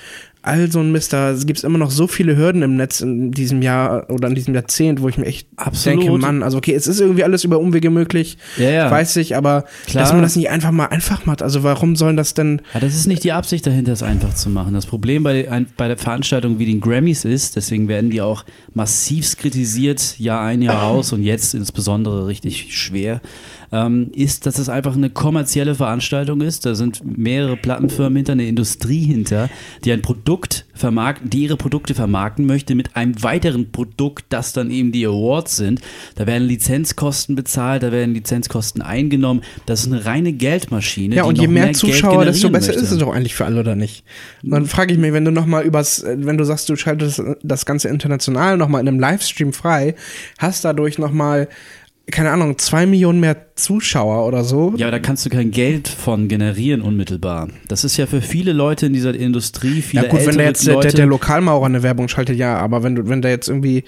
all so ein Mist. Da gibt es immer noch so viele Hürden im Netz in diesem Jahr oder in diesem Jahrzehnt, wo ich mir echt Absolut. denke, Mann, also okay, es ist irgendwie alles über Umwege möglich, Ja, ja. weiß ich, aber Klar. dass man das nicht einfach mal einfach macht. Also warum sollen das denn Ja, das ist nicht die Absicht dahinter, es einfach zu machen. Das Problem bei, bei der Veranstaltung wie den Grammys ist, deswegen werden die auch massivst kritisiert, Jahr ein, Jahr aus und jetzt insbesondere richtig schwer, ähm, ist, dass es einfach eine kommerzielle Veranstaltung ist. Da sind mehrere Plattenfirmen hinter, eine Industrie hinter, die ein Produkt vermarkten, die ihre Produkte vermarkten möchte mit einem weiteren Produkt, das dann eben die Awards sind. Da werden Lizenzkosten bezahlt, da werden Lizenzkosten eingenommen. Das ist eine reine Geldmaschine. Ja, und je mehr Geld Zuschauer, desto besser möchte. ist es doch eigentlich für alle, oder nicht? Und dann frage ich mich, wenn du nochmal übers, äh, wenn du sagst, du schaltest das Ganze international nochmal in einem Livestream frei, hast dadurch nochmal, keine Ahnung, zwei Millionen mehr Zuschauer oder so. Ja, aber da kannst du kein Geld von generieren unmittelbar. Das ist ja für viele Leute in dieser Industrie, viele Ja gut, wenn der jetzt Leute, der, der Lokalmaurer eine Werbung schaltet, ja, aber wenn du, wenn da jetzt irgendwie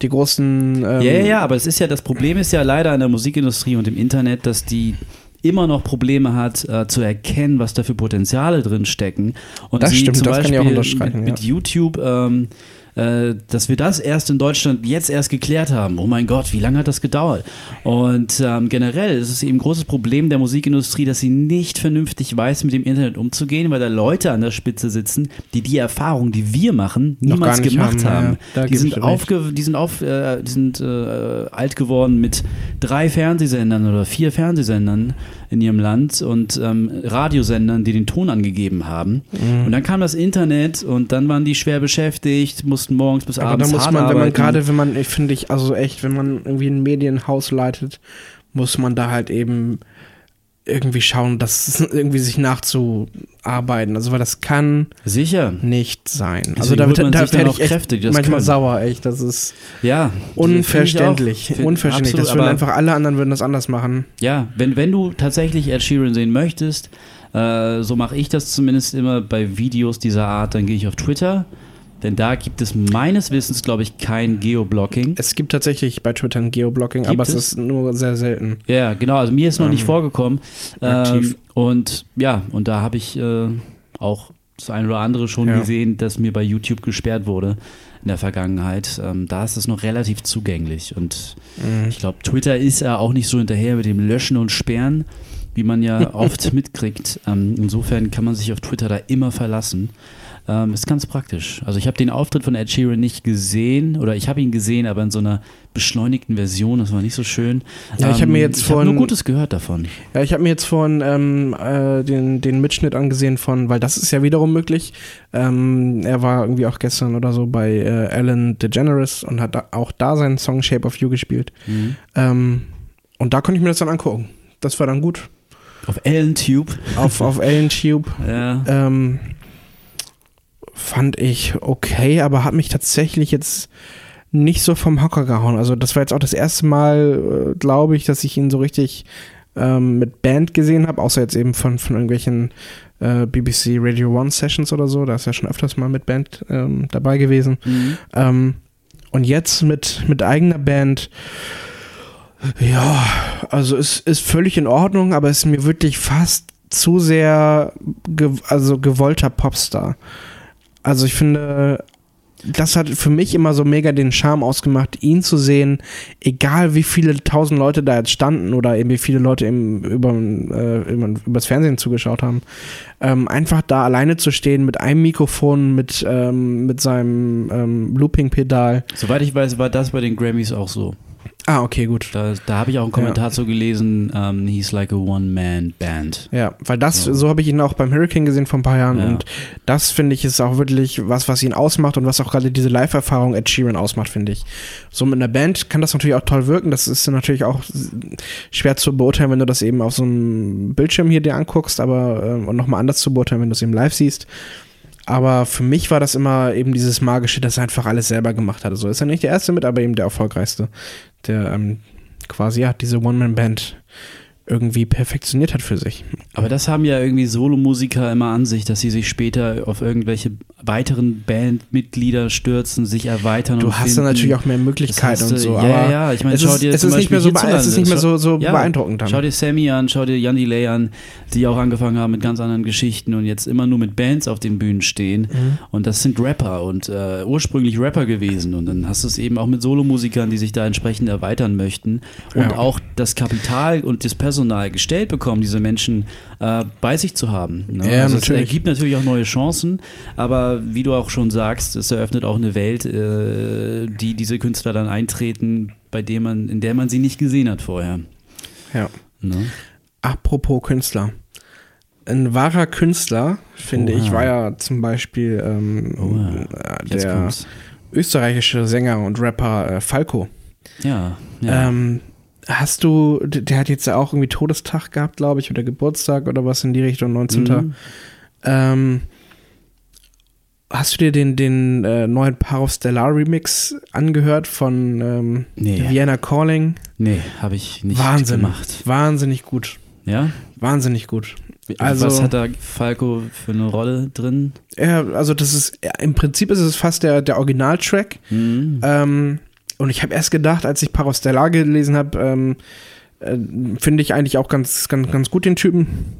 die großen ähm, Ja, ja, ja, aber es ist ja, das Problem ist ja leider in der Musikindustrie und im Internet, dass die immer noch Probleme hat, äh, zu erkennen, was da für Potenziale drin stecken. Und Das sie stimmt, zum das kann ich Beispiel auch unterstreichen, mit, mit ja. YouTube, ähm, äh, dass wir das erst in Deutschland jetzt erst geklärt haben. Oh mein Gott, wie lange hat das gedauert? Und ähm, generell ist es eben ein großes Problem der Musikindustrie, dass sie nicht vernünftig weiß, mit dem Internet umzugehen, weil da Leute an der Spitze sitzen, die die Erfahrung, die wir machen, niemals gemacht haben, ja, die, sind aufge die sind, auf, äh, die sind äh, alt geworden mit drei Fernsehsendern oder vier Fernsehsendern in ihrem Land und ähm, Radiosendern, die den Ton angegeben haben. Mhm. Und dann kam das Internet und dann waren die schwer beschäftigt, mussten morgens bis Aber da abends muss hart man, wenn man arbeiten. gerade, wenn man, ich finde ich, also echt, wenn man irgendwie ein Medienhaus leitet, muss man da halt eben irgendwie schauen, dass irgendwie sich nachzuarbeiten. Also weil das kann Sicher. nicht sein. Also da, holt wird- man da sich dann werde auch ich Kräfte, das manchmal können. sauer, echt. Das ist Ja. unverständlich. Finde ich auch. unverständlich. Absolut, das würden einfach alle anderen würden das anders machen. Ja, wenn, wenn du tatsächlich Ed Sheeran sehen möchtest, äh, so mache ich das zumindest immer bei Videos dieser Art, dann gehe ich auf Twitter. Denn da gibt es meines Wissens, glaube ich, kein Geoblocking. Es gibt tatsächlich bei Twitter ein Geoblocking, Gibt aber es es? ist nur sehr selten. Ja, genau. Also mir ist noch nicht Ähm, vorgekommen. Ähm, und ja, und da habe ich äh, auch das eine oder andere schon Ja. gesehen, dass mir bei YouTube gesperrt wurde in der Vergangenheit. Ähm, da ist es noch relativ zugänglich. Und Mhm. ich glaube, Twitter ist ja auch nicht so hinterher mit dem Löschen und Sperren, wie man ja oft mitkriegt. Ähm, insofern kann man sich auf Twitter da immer verlassen. Ähm, ist ganz praktisch. Also ich habe den Auftritt von Ed Sheeran nicht gesehen oder ich habe ihn gesehen, aber in so einer beschleunigten Version. Das war nicht so schön. Ja, ich hab mir jetzt ich hab nur vorhin- Gutes gehört davon. Ja, ich habe mir jetzt vorhin ähm, äh, den, den Mitschnitt angesehen von, weil das ist ja wiederum möglich. Ähm, er war irgendwie auch gestern oder so bei äh, Ellen DeGeneres und hat da, auch da seinen Song Shape of You gespielt. Mhm. Ähm, und da konnte ich mir das dann angucken. Das war dann gut. Auf Ellen Tube. Auf, auf Ellen Tube. Ja. Fand ich okay, aber hat mich tatsächlich jetzt nicht so vom Hocker gehauen. Also das war jetzt auch das erste Mal, äh, glaube ich, dass ich ihn so richtig ähm, mit Band gesehen habe, außer jetzt eben von, von irgendwelchen äh, BBC Radio One Sessions oder so. Da ist ja schon öfters mal mit Band ähm, dabei gewesen. Mhm. Ähm, und jetzt mit, mit eigener Band, ja, also es ist völlig in Ordnung, aber es ist mir wirklich fast zu sehr ge also gewollter Popstar. Also ich finde, das hat für mich immer so mega den Charme ausgemacht, ihn zu sehen, egal wie viele tausend Leute da jetzt standen oder eben wie viele Leute eben über, äh, Fernsehen zugeschaut haben, ähm, einfach da alleine zu stehen mit einem Mikrofon, mit, ähm, mit seinem ähm, Looping-Pedal. Soweit ich weiß, war das bei den Grammys auch so. Ah, okay, gut. Da, da habe ich auch einen Kommentar zu gelesen, ähm, he's like a One-Man-Band. Ja, weil das, Ja. so habe ich ihn auch beim Hurricane gesehen vor ein paar Jahren Ja. und das finde ich ist auch wirklich was, was ihn ausmacht und was auch gerade diese Live-Erfahrung Ed Sheeran ausmacht, finde ich. So mit einer Band kann das natürlich auch toll wirken, das ist natürlich auch schwer zu beurteilen, wenn du das eben auf so einem Bildschirm hier dir anguckst, aber ähm, und nochmal anders zu beurteilen, wenn du es eben live siehst. Aber für mich war das immer eben dieses Magische, dass er einfach alles selber gemacht hat. So ist er nicht der Erste mit, aber eben der erfolgreichste. Der ähm, quasi, ja, diese One-Man-Band irgendwie perfektioniert hat für sich. Aber das haben ja irgendwie Solomusiker immer an sich, dass sie sich später auf irgendwelche weiteren Bandmitglieder stürzen, sich erweitern. Du hast finden. dann natürlich auch mehr Möglichkeiten Das heißt, und so. ja, ja, ja, ich meine, es schau ist, dir es ist nicht mehr so, es ist nicht mehr so, so Ja, beeindruckend dann. Schau dir Sammy an, schau dir Jan Delay an, die auch angefangen haben mit ganz anderen Geschichten und jetzt immer nur mit Bands auf den Bühnen stehen. Mhm. Und das sind Rapper und äh, ursprünglich Rapper gewesen. Und dann hast du es eben auch mit Solomusikern, die sich da entsprechend erweitern möchten und Ja. auch das Kapital und das Personal gestellt bekommen, diese Menschen äh, bei sich zu haben. Ne? Ja, also natürlich. Es ergibt natürlich auch neue Chancen, aber wie du auch schon sagst, es eröffnet auch eine Welt, äh, die diese Künstler dann eintreten, bei der man, in der man sie nicht gesehen hat vorher. Ja. Ne? Apropos Künstler. Ein wahrer Künstler, finde ich, Oha. war ja zum Beispiel ähm, äh, der österreichische Sänger und Rapper äh, Falco. Ja, ja. Ähm, hast du, der hat jetzt ja auch irgendwie Todestag gehabt, glaube ich, oder Geburtstag oder was in die Richtung, 19. Mhm. Ähm, hast du dir den, den äh, neuen Paro Stellar Remix angehört von ähm, Nee. Vienna Calling? Nee, habe ich nicht Wahnsinn. gemacht. Wahnsinnig gut. Ja? Wahnsinnig gut. Also- Was hat da Falco für eine Rolle drin? Ja, also das ist, ja, im Prinzip ist es fast der, der Originaltrack. Mhm. Ähm, und ich habe erst gedacht, als ich Paro Stellar gelesen habe, ähm, äh, finde ich eigentlich auch ganz, ganz, ganz gut den Typen.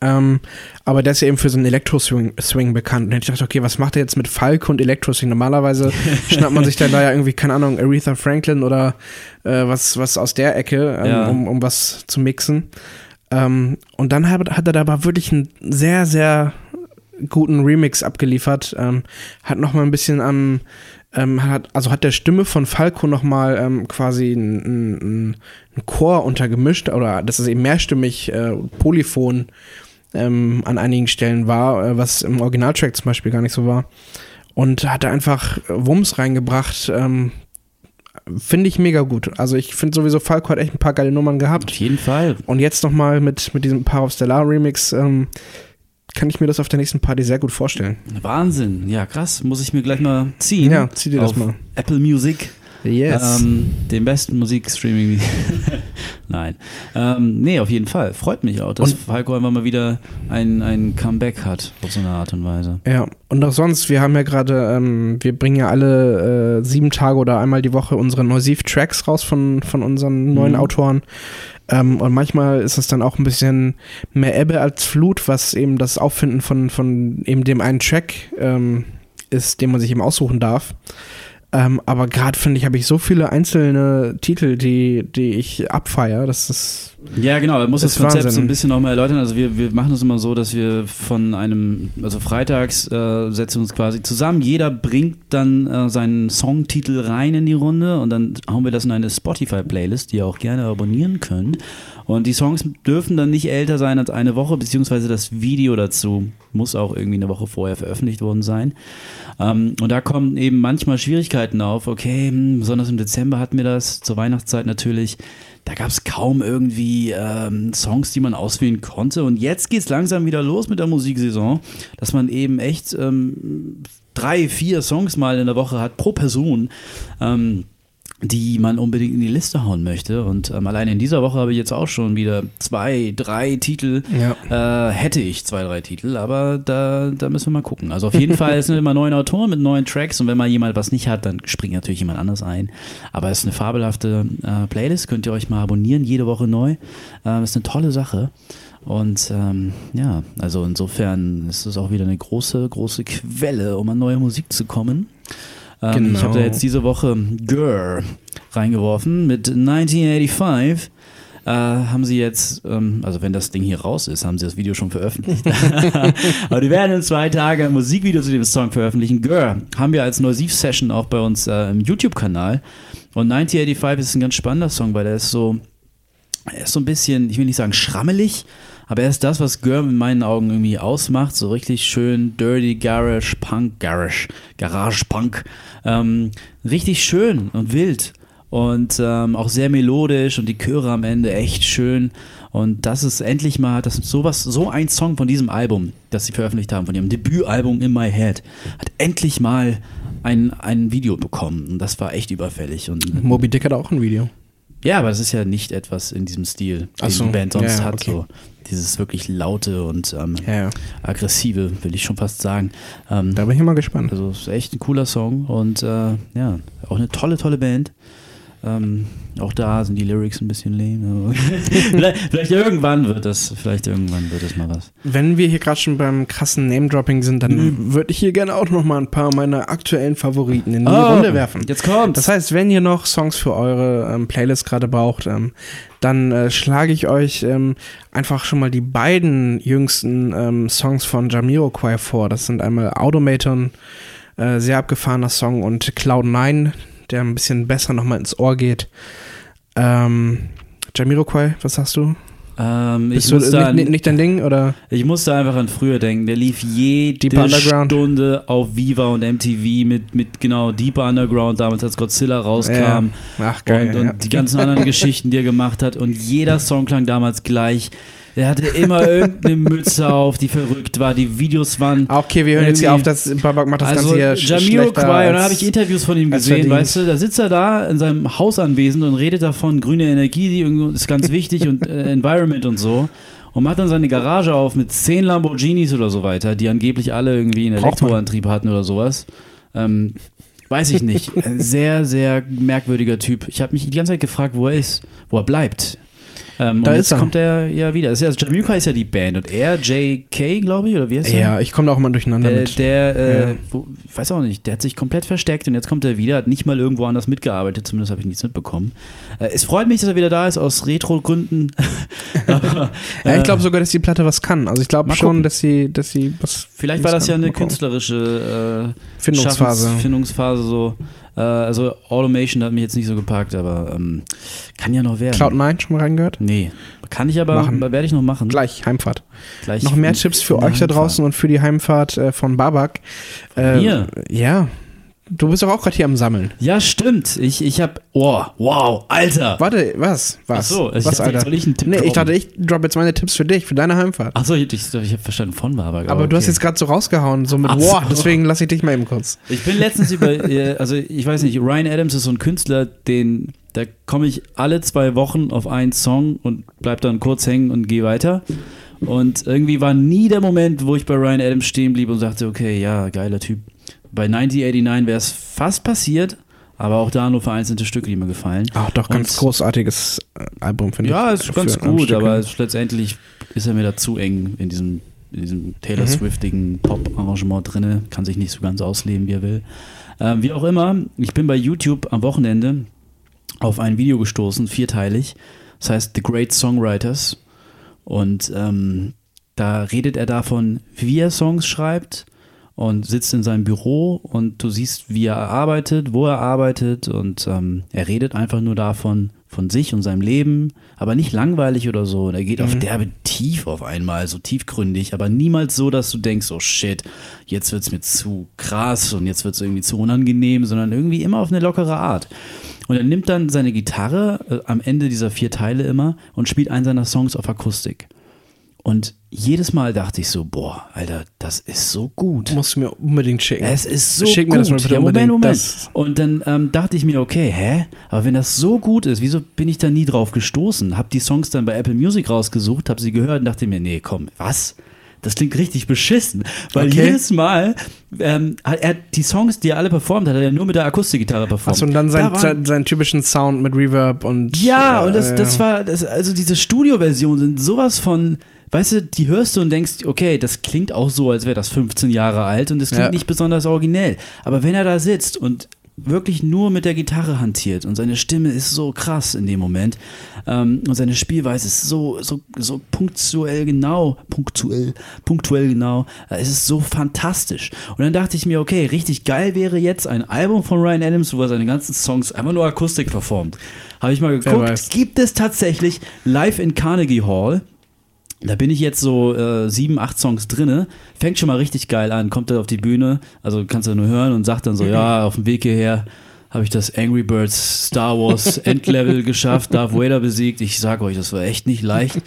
Ähm, aber der ist ja eben für so einen Elektro-Swing Swing bekannt. Und dann hätte ich gedacht, okay, was macht er jetzt mit Falco und Elektro-Swing? Normalerweise schnappt man sich dann da ja irgendwie, keine Ahnung, Aretha Franklin oder äh, was, was aus der Ecke, ähm, Ja. um, um was zu mixen. Ähm, und dann hat, hat er da aber wirklich einen sehr, sehr guten Remix abgeliefert. Ähm, hat noch mal ein bisschen am, ähm, hat, also hat der Stimme von Falco noch mal ähm, quasi einen ein, Chor untergemischt oder das ist eben mehrstimmig äh, polyphon ähm, an einigen Stellen war, äh, was im Originaltrack zum Beispiel gar nicht so war. Und hat da einfach Wumms reingebracht. Ähm, Finde ich mega gut. Also ich finde sowieso, Falco hat echt ein paar geile Nummern gehabt. Auf jeden Fall. Und jetzt nochmal mit, mit diesem Paar of Stellar Remix ähm, kann ich mir das auf der nächsten Party sehr gut vorstellen. Wahnsinn. Ja, krass. Muss ich mir gleich mal ziehen. Ja, zieh dir das mal. Apple Music. Yes. Ähm, den besten Musikstreaming. Nein. Ähm, nee, auf jeden Fall. Freut mich auch, dass Und- Falco einfach mal wieder ein, ein Comeback hat, auf so eine Art und Weise. ja, und auch sonst, wir haben ja gerade, ähm, wir bringen ja alle äh, sieben Tage oder einmal die Woche unsere Neusiv-Tracks raus von, von unseren neuen Mhm. Autoren. Ähm, und manchmal ist es dann auch ein bisschen mehr Ebbe als Flut, was eben das Auffinden von, von eben dem einen Track ähm, ist, den man sich eben aussuchen darf. Ähm, aber gerade finde ich, habe ich so viele einzelne Titel, die, die ich abfeier. Das ist Ja, genau, er muss Das Konzept Wahnsinn. so ein bisschen nochmal erläutern. Also wir, wir machen das immer so, dass wir von einem, also freitags äh, setzen uns quasi zusammen. Jeder bringt dann äh, seinen Songtitel rein in die Runde und dann hauen wir das in eine Spotify-Playlist, die ihr auch gerne abonnieren könnt. Und die Songs dürfen dann nicht älter sein als eine Woche, beziehungsweise das Video dazu muss auch irgendwie eine Woche vorher veröffentlicht worden sein. Ähm, und da kommen eben manchmal Schwierigkeiten auf. Okay, hm, besonders im Dezember hatten wir das, zur Weihnachtszeit natürlich. Da gab es kaum irgendwie ähm, Songs, die man auswählen konnte. Und jetzt geht es langsam wieder los mit der Musiksaison, dass man eben echt ähm, drei, vier Songs mal in der Woche hat pro Person. Ähm, die man unbedingt in die Liste hauen möchte. Und ähm, allein in dieser Woche habe ich jetzt auch schon wieder zwei, drei Titel. Ja. Äh, hätte ich zwei, drei Titel, aber da, da müssen wir mal gucken. Also auf jeden Fall sind immer neue Autoren mit neuen Tracks und wenn mal jemand was nicht hat, dann springt natürlich jemand anders ein. Aber es ist eine fabelhafte äh, Playlist, könnt ihr euch mal abonnieren, jede Woche neu. Äh, ist eine tolle Sache. Und ähm, ja, also insofern ist es auch wieder eine große, große Quelle, um an neue Musik zu kommen. Ähm, Genau. Ich habe da jetzt diese Woche Girl reingeworfen mit 1985. Äh, haben sie jetzt, ähm, also wenn das Ding hier raus ist, haben sie das Video schon veröffentlicht. Aber die werden in zwei Tagen ein Musikvideo zu dem Song veröffentlichen. Girl haben wir als Neusiv-Session auch bei uns äh, im YouTube-Kanal. Und 1985 ist ein ganz spannender Song, weil er ist so, er ist so ein bisschen, ich will nicht sagen schrammelig, aber er ist das, was Girl in meinen Augen irgendwie ausmacht. So richtig schön dirty Garage Punk, Garage, Garage Punk. Ähm, richtig schön und wild und ähm, auch sehr melodisch und die Chöre am Ende echt schön. Und das ist endlich mal, das ist sowas, so ein Song von diesem Album, das sie veröffentlicht haben, von ihrem Debütalbum In My Head, hat endlich mal ein, ein Video bekommen. Und das war echt überfällig. Und Moby Dick hat auch ein Video. Ja, aber das ist ja nicht etwas in diesem Stil, den so, die Band sonst ja, hat. okay. So dieses wirklich laute und ähm, Ja, ja. aggressive, will ich schon fast sagen. Ähm, Da bin ich mal gespannt. also ist echt ein cooler Song und äh, ja, auch eine tolle, tolle Band. Ähm, auch da sind die Lyrics ein bisschen lame. vielleicht, vielleicht irgendwann wird das, vielleicht irgendwann wird das mal was. Wenn wir hier gerade schon beim krassen Name-Dropping sind, dann Mhm. würde ich hier gerne auch noch mal ein paar meiner aktuellen Favoriten in die Runde werfen. Jetzt kommt. Das heißt, wenn ihr noch Songs für eure ähm, Playlist gerade braucht, ähm, dann äh, schlage ich euch ähm, einfach schon mal die beiden jüngsten ähm, Songs von Jamiroquai vor. Das sind einmal Automaton, äh, sehr abgefahrener Song, und Cloud9, der ein bisschen besser nochmal ins Ohr geht. Ähm, Jamiroquai, was sagst du? ähm, ich, Bist du musste nicht, an, nicht, nicht dein Ding oder? ich musste einfach an früher denken. Der lief jede. Stunde auf Viva und MTV mit, mit genau Deeper Underground, damals als Godzilla rauskam. Ach geil. und, und ja. die ganzen anderen Geschichten, die er gemacht hat. Und jeder Song klang damals gleich. Er hatte immer irgendeine Mütze auf, die verrückt war. Die Videos waren. Ah, Okay, wir hören jetzt hier auf, dass Babak macht das also Ganze hier schlechter Jamiroquai, und als- habe ich Interviews von ihm gesehen, weißt du, da sitzt er da in seinem Haus anwesend und redet davon, grüne Energie ist ganz wichtig und äh, Environment und so. Und macht dann seine Garage auf mit zehn Lamborghinis oder so weiter, die angeblich alle irgendwie einen. Elektroantrieb hatten oder sowas. Ähm, weiß ich nicht. Ein sehr, sehr merkwürdiger Typ. Ich habe mich die ganze Zeit gefragt, wo er ist, wo er bleibt. Ähm, Da und ist jetzt er. kommt er ja wieder. Das ist ja, Jamiroquai ist ja die Band und er, JK, glaube ich, oder wie heißt er? Ja, ich komme da auch mal durcheinander Der, mit. der äh, Ja. wo, ich weiß auch nicht, der hat sich komplett versteckt und jetzt kommt er wieder, hat nicht mal irgendwo anders mitgearbeitet, zumindest habe ich nichts mitbekommen. Äh, es freut mich, dass er wieder da ist, aus Retro-Gründen. Ja, äh, ich glaube sogar, dass die Platte was kann. Also ich glaube schon, gucken. dass sie, dass sie was. Vielleicht war das ja eine künstlerische äh, Findungsphase. Findungsphase so. Äh, also Automation hat mich jetzt nicht so gepackt, aber ähm, kann ja noch werden. Cloud9 schon mal reingehört? Nee, kann ich aber, Machen. werde ich noch machen. Gleich, Heimfahrt. Gleich Noch mehr Tipps für euch da Heimfahrt. draußen und für die Heimfahrt äh, von Babak. Äh, mir? Ja. Du bist doch auch gerade hier am Sammeln. Ja, stimmt. Ich, ich habe, oh, wow, Alter. Warte, was? Was? Ach so, ich was, dachte, soll ich einen Tipp Nee, ich dachte, ich droppe jetzt meine Tipps für dich, für deine Heimfahrt. Achso, ich, ich, ich habe verstanden von Babak. Aber du hast okay. jetzt gerade so rausgehauen, so mit Ach Wow, so. deswegen lasse ich dich mal eben kurz. Ich bin letztens über, äh, also ich weiß nicht, Ryan Adams ist so ein Künstler, den, da komme ich alle zwei Wochen auf einen Song und bleib dann kurz hängen und gehe weiter. Und irgendwie war nie der Moment, wo ich bei Ryan Adams stehen blieb und sagte, okay, ja, geiler Typ. Bei 1989 wäre es fast passiert, aber auch da nur vereinzelte Stücke, die mir gefallen. Ach, doch, ganz Und- großartiges Album, finde ich. Ja, ist ganz gut, aber es, letztendlich ist er mir da zu eng in diesem, in diesem Taylor Mhm. Swiftigen Pop-Arrangement drinne, kann sich nicht so ganz ausleben, wie er will. Ähm, wie auch immer, ich bin bei YouTube am Wochenende auf ein Video gestoßen, vierteilig. Das heißt The Great Songwriters. Und ähm, da redet er davon, wie er Songs schreibt und sitzt in seinem Büro und du siehst, wie er arbeitet, wo er arbeitet und ähm, er redet einfach nur davon, von sich und seinem Leben, aber nicht langweilig oder so. Und er geht auf derbe tief auf einmal, so tiefgründig, aber niemals so, dass du denkst, oh shit, jetzt wird's mir zu krass und jetzt wird's irgendwie zu unangenehm, sondern irgendwie immer auf eine lockere Art. Und er nimmt dann seine Gitarre äh, am Ende dieser vier Teile immer und spielt einen seiner Songs auf Akustik. Und jedes Mal dachte ich so, boah, Alter, das ist so gut. Musst du mir unbedingt schicken. Es ist so Schick gut. mir das mal bitte ja, Moment. Moment. Das- Und dann ähm, dachte ich mir, okay, hä? Aber wenn das so gut ist, wieso bin ich da nie drauf gestoßen? Hab die Songs dann bei Apple Music rausgesucht, hab sie gehört und dachte mir, nee, komm, was? Das klingt richtig beschissen. Weil Okay. jedes Mal, ähm, hat er die Songs, die er alle performt hat, hat er nur mit der Akustikgitarre performt. Achso, und dann Da sein, waren- sein, seinen typischen Sound mit Reverb und. ja, äh, und das, das war, das, also diese Studioversionen sind sowas von, weißt du, die hörst du und denkst, okay, das klingt auch so, als wäre das 15 Jahre alt und es klingt Ja. nicht besonders originell. Aber wenn er da sitzt und wirklich nur mit der Gitarre hantiert und seine Stimme ist so krass in dem Moment ähm, und seine Spielweise ist so, so, so punktuell genau, punktuell, punktuell genau, äh, es ist so fantastisch. Und dann dachte ich mir, okay, richtig geil wäre jetzt ein Album von Ryan Adams, wo er seine ganzen Songs einfach nur Akustik performt. Habe ich mal geguckt, gibt es tatsächlich live in Carnegie Hall. Da bin ich jetzt so äh, sieben, acht Songs drinne. Fängt schon mal richtig geil an. Kommt er auf die Bühne, also kannst du nur hören und sagt dann so, ja, auf dem Weg hierher habe ich das Angry Birds Star Wars Endlevel geschafft, Darth Vader besiegt. Ich sage euch, das war echt nicht leicht.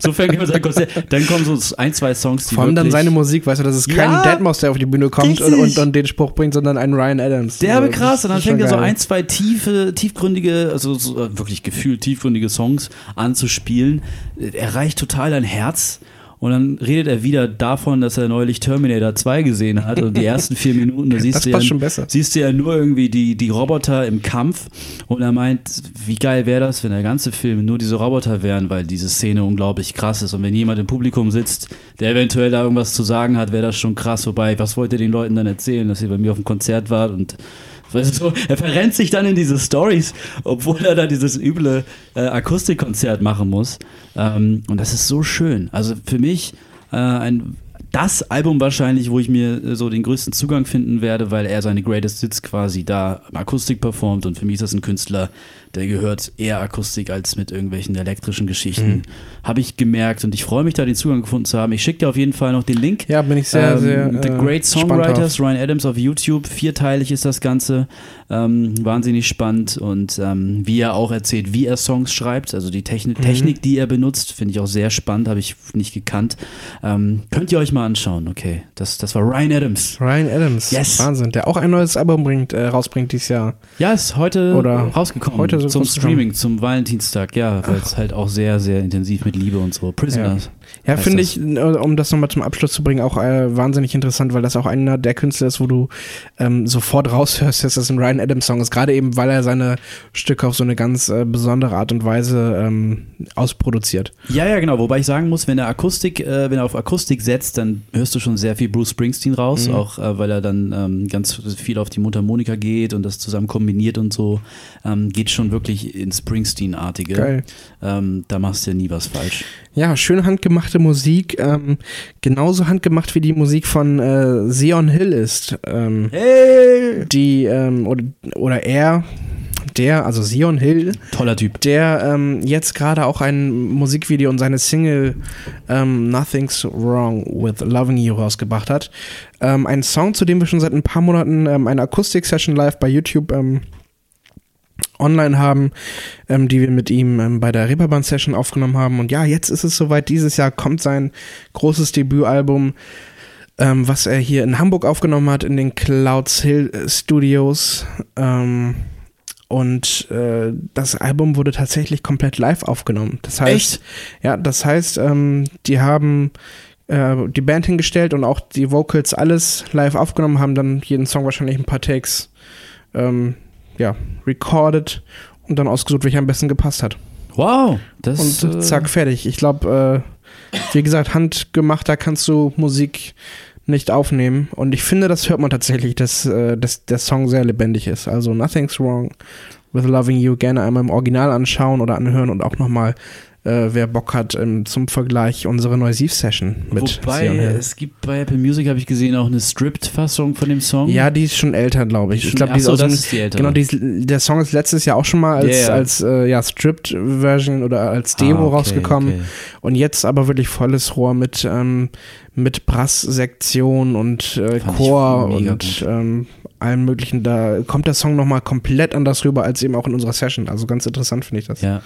so fängt immer sein Konzert. Dann kommen so ein, zwei Songs, die Vor allem dann seine Musik, weißt du, dass es kein ja, Deadmau5, der auf die Bühne kommt und, und, und, den Spruch bringt, sondern ein Ryan Adams. Der also, krass. Und dann fängt er so ein, zwei tiefe, tiefgründige, also so, äh, wirklich gefühlt tiefgründige Songs anzuspielen. Er reicht total dein Herz. Und dann redet er wieder davon, dass er neulich Terminator 2 gesehen hat. Und die ersten vier Minuten, da siehst, du ja, siehst du ja nur irgendwie die, die Roboter im Kampf. Und er meint, wie geil wäre das, wenn der ganze Film nur diese Roboter wären, weil diese Szene unglaublich krass ist. Und wenn jemand im Publikum sitzt, der eventuell da irgendwas zu sagen hat, wäre das schon krass. Wobei, was wollt ihr den Leuten dann erzählen, dass ihr bei mir auf dem Konzert wart und Weißt du, er verrennt sich dann in diese Stories, obwohl er da dieses üble äh, Akustikkonzert machen muss. Ähm, und das ist so schön. Also für mich äh, ein das Album wahrscheinlich, wo ich mir äh, so den größten Zugang finden werde, weil er seine Greatest Hits quasi da Akustik performt und für mich ist das ein Künstler, der gehört eher Akustik als mit irgendwelchen elektrischen Geschichten. Mhm. Habe ich gemerkt und ich freue mich da, den Zugang gefunden zu haben. Ich schicke dir auf jeden Fall noch den Link. Ja, bin ich sehr, ähm, sehr. The äh, Great Songwriters, Ryan Adams auf YouTube. Vierteilig ist das Ganze. Ähm, wahnsinnig spannend und ähm, wie er auch erzählt, wie er Songs schreibt. Also die Technik, mhm. Technik die er benutzt, finde ich auch sehr spannend, habe ich nicht gekannt. Ähm, könnt ihr euch mal anschauen, okay. Das, das war Ryan Adams. Ryan Adams. Yes. Wahnsinn. Der auch ein neues Album bringt, äh, rausbringt dieses Jahr. Ja, ist heute Oder rausgekommen. Heute zum Streaming, zum Valentinstag, ja, weil es halt auch sehr, sehr intensiv mit Liebe und so. Prisoners. Ja, finde ich, äh, um das nochmal zum Abschluss zu bringen, auch äh, wahnsinnig interessant, weil das auch einer der Künstler ist, wo du ähm, sofort raushörst, dass das ein Ryan Adams Song ist. Gerade eben, weil er seine Stücke auf so eine ganz äh, besondere Art und Weise ähm, ausproduziert. Ja, ja, genau. Wobei ich sagen muss, wenn er Akustik, äh, wenn er auf Akustik setzt, dann hörst du schon sehr viel Bruce Springsteen raus, mhm. auch äh, weil er dann ähm, ganz viel auf die Mundharmonika geht und das zusammen kombiniert und so. Ähm, geht schon wirklich ins Springsteen-artige. Geil. Ähm, da machst du ja nie was falsch. Ja, schön handgemachte Musik. Ähm, genauso handgemacht wie die Musik von äh, Sion Hill ist. Ähm, hey! Die, ähm, oder, oder er, der, also Sion Hill. Toller Typ. Der ähm, jetzt gerade auch ein Musikvideo und seine Single ähm, Nothing's Wrong with Loving You rausgebracht hat. Ähm, ein Song, zu dem wir schon seit ein paar Monaten ähm, eine Akustik-Session live bei YouTube ähm, online haben, ähm, die wir mit ihm ähm, bei der Reeperbahn-Session aufgenommen haben. Und ja, jetzt ist es soweit. Dieses Jahr kommt sein großes Debütalbum, ähm, was er hier in Hamburg aufgenommen hat, in den Clouds Hill Studios. Ähm, und äh, das Album wurde tatsächlich komplett live aufgenommen. Das heißt, Echt? ja, das heißt, ähm, die haben äh, die Band hingestellt und auch die Vocals alles live aufgenommen, haben dann jeden Song wahrscheinlich ein paar Takes ähm, ja, recorded und dann ausgesucht, welcher am besten gepasst hat. Wow, das Und äh, zack, fertig. Ich glaube, äh, wie gesagt, handgemachter kannst du Musik nicht aufnehmen. Und ich finde, das hört man tatsächlich, dass, äh, dass der Song sehr lebendig ist. Also Nothing's Wrong with Loving You gerne einmal im Original anschauen oder anhören und auch nochmal äh, wer Bock hat, ähm, zum Vergleich unsere Noisiv-Session mit Wobei, es gibt bei Apple Music, habe ich gesehen, auch eine Stripped-Fassung von dem Song. Ja, die ist schon älter, glaube ich. Ich glaube, die, so, das ist die ältere. Genau, die, der Song ist letztes Jahr auch schon mal als, yeah. als äh, ja, Stripped-Version oder als Demo ah, okay, rausgekommen. Okay. Und jetzt aber wirklich volles Rohr mit, ähm, mit Brass-Sektion und äh, Chor und ähm, allem möglichen. Da kommt der Song nochmal komplett anders rüber als eben auch in unserer Session. Also ganz interessant finde ich das. Ja.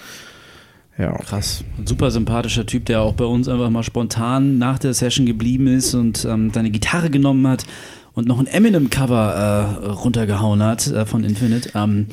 Ja. Krass. Ein super sympathischer Typ, der auch bei uns einfach mal spontan nach der Session geblieben ist und ähm, seine Gitarre genommen hat und noch ein Eminem-Cover äh, runtergehauen hat äh, von Infinite. Ähm,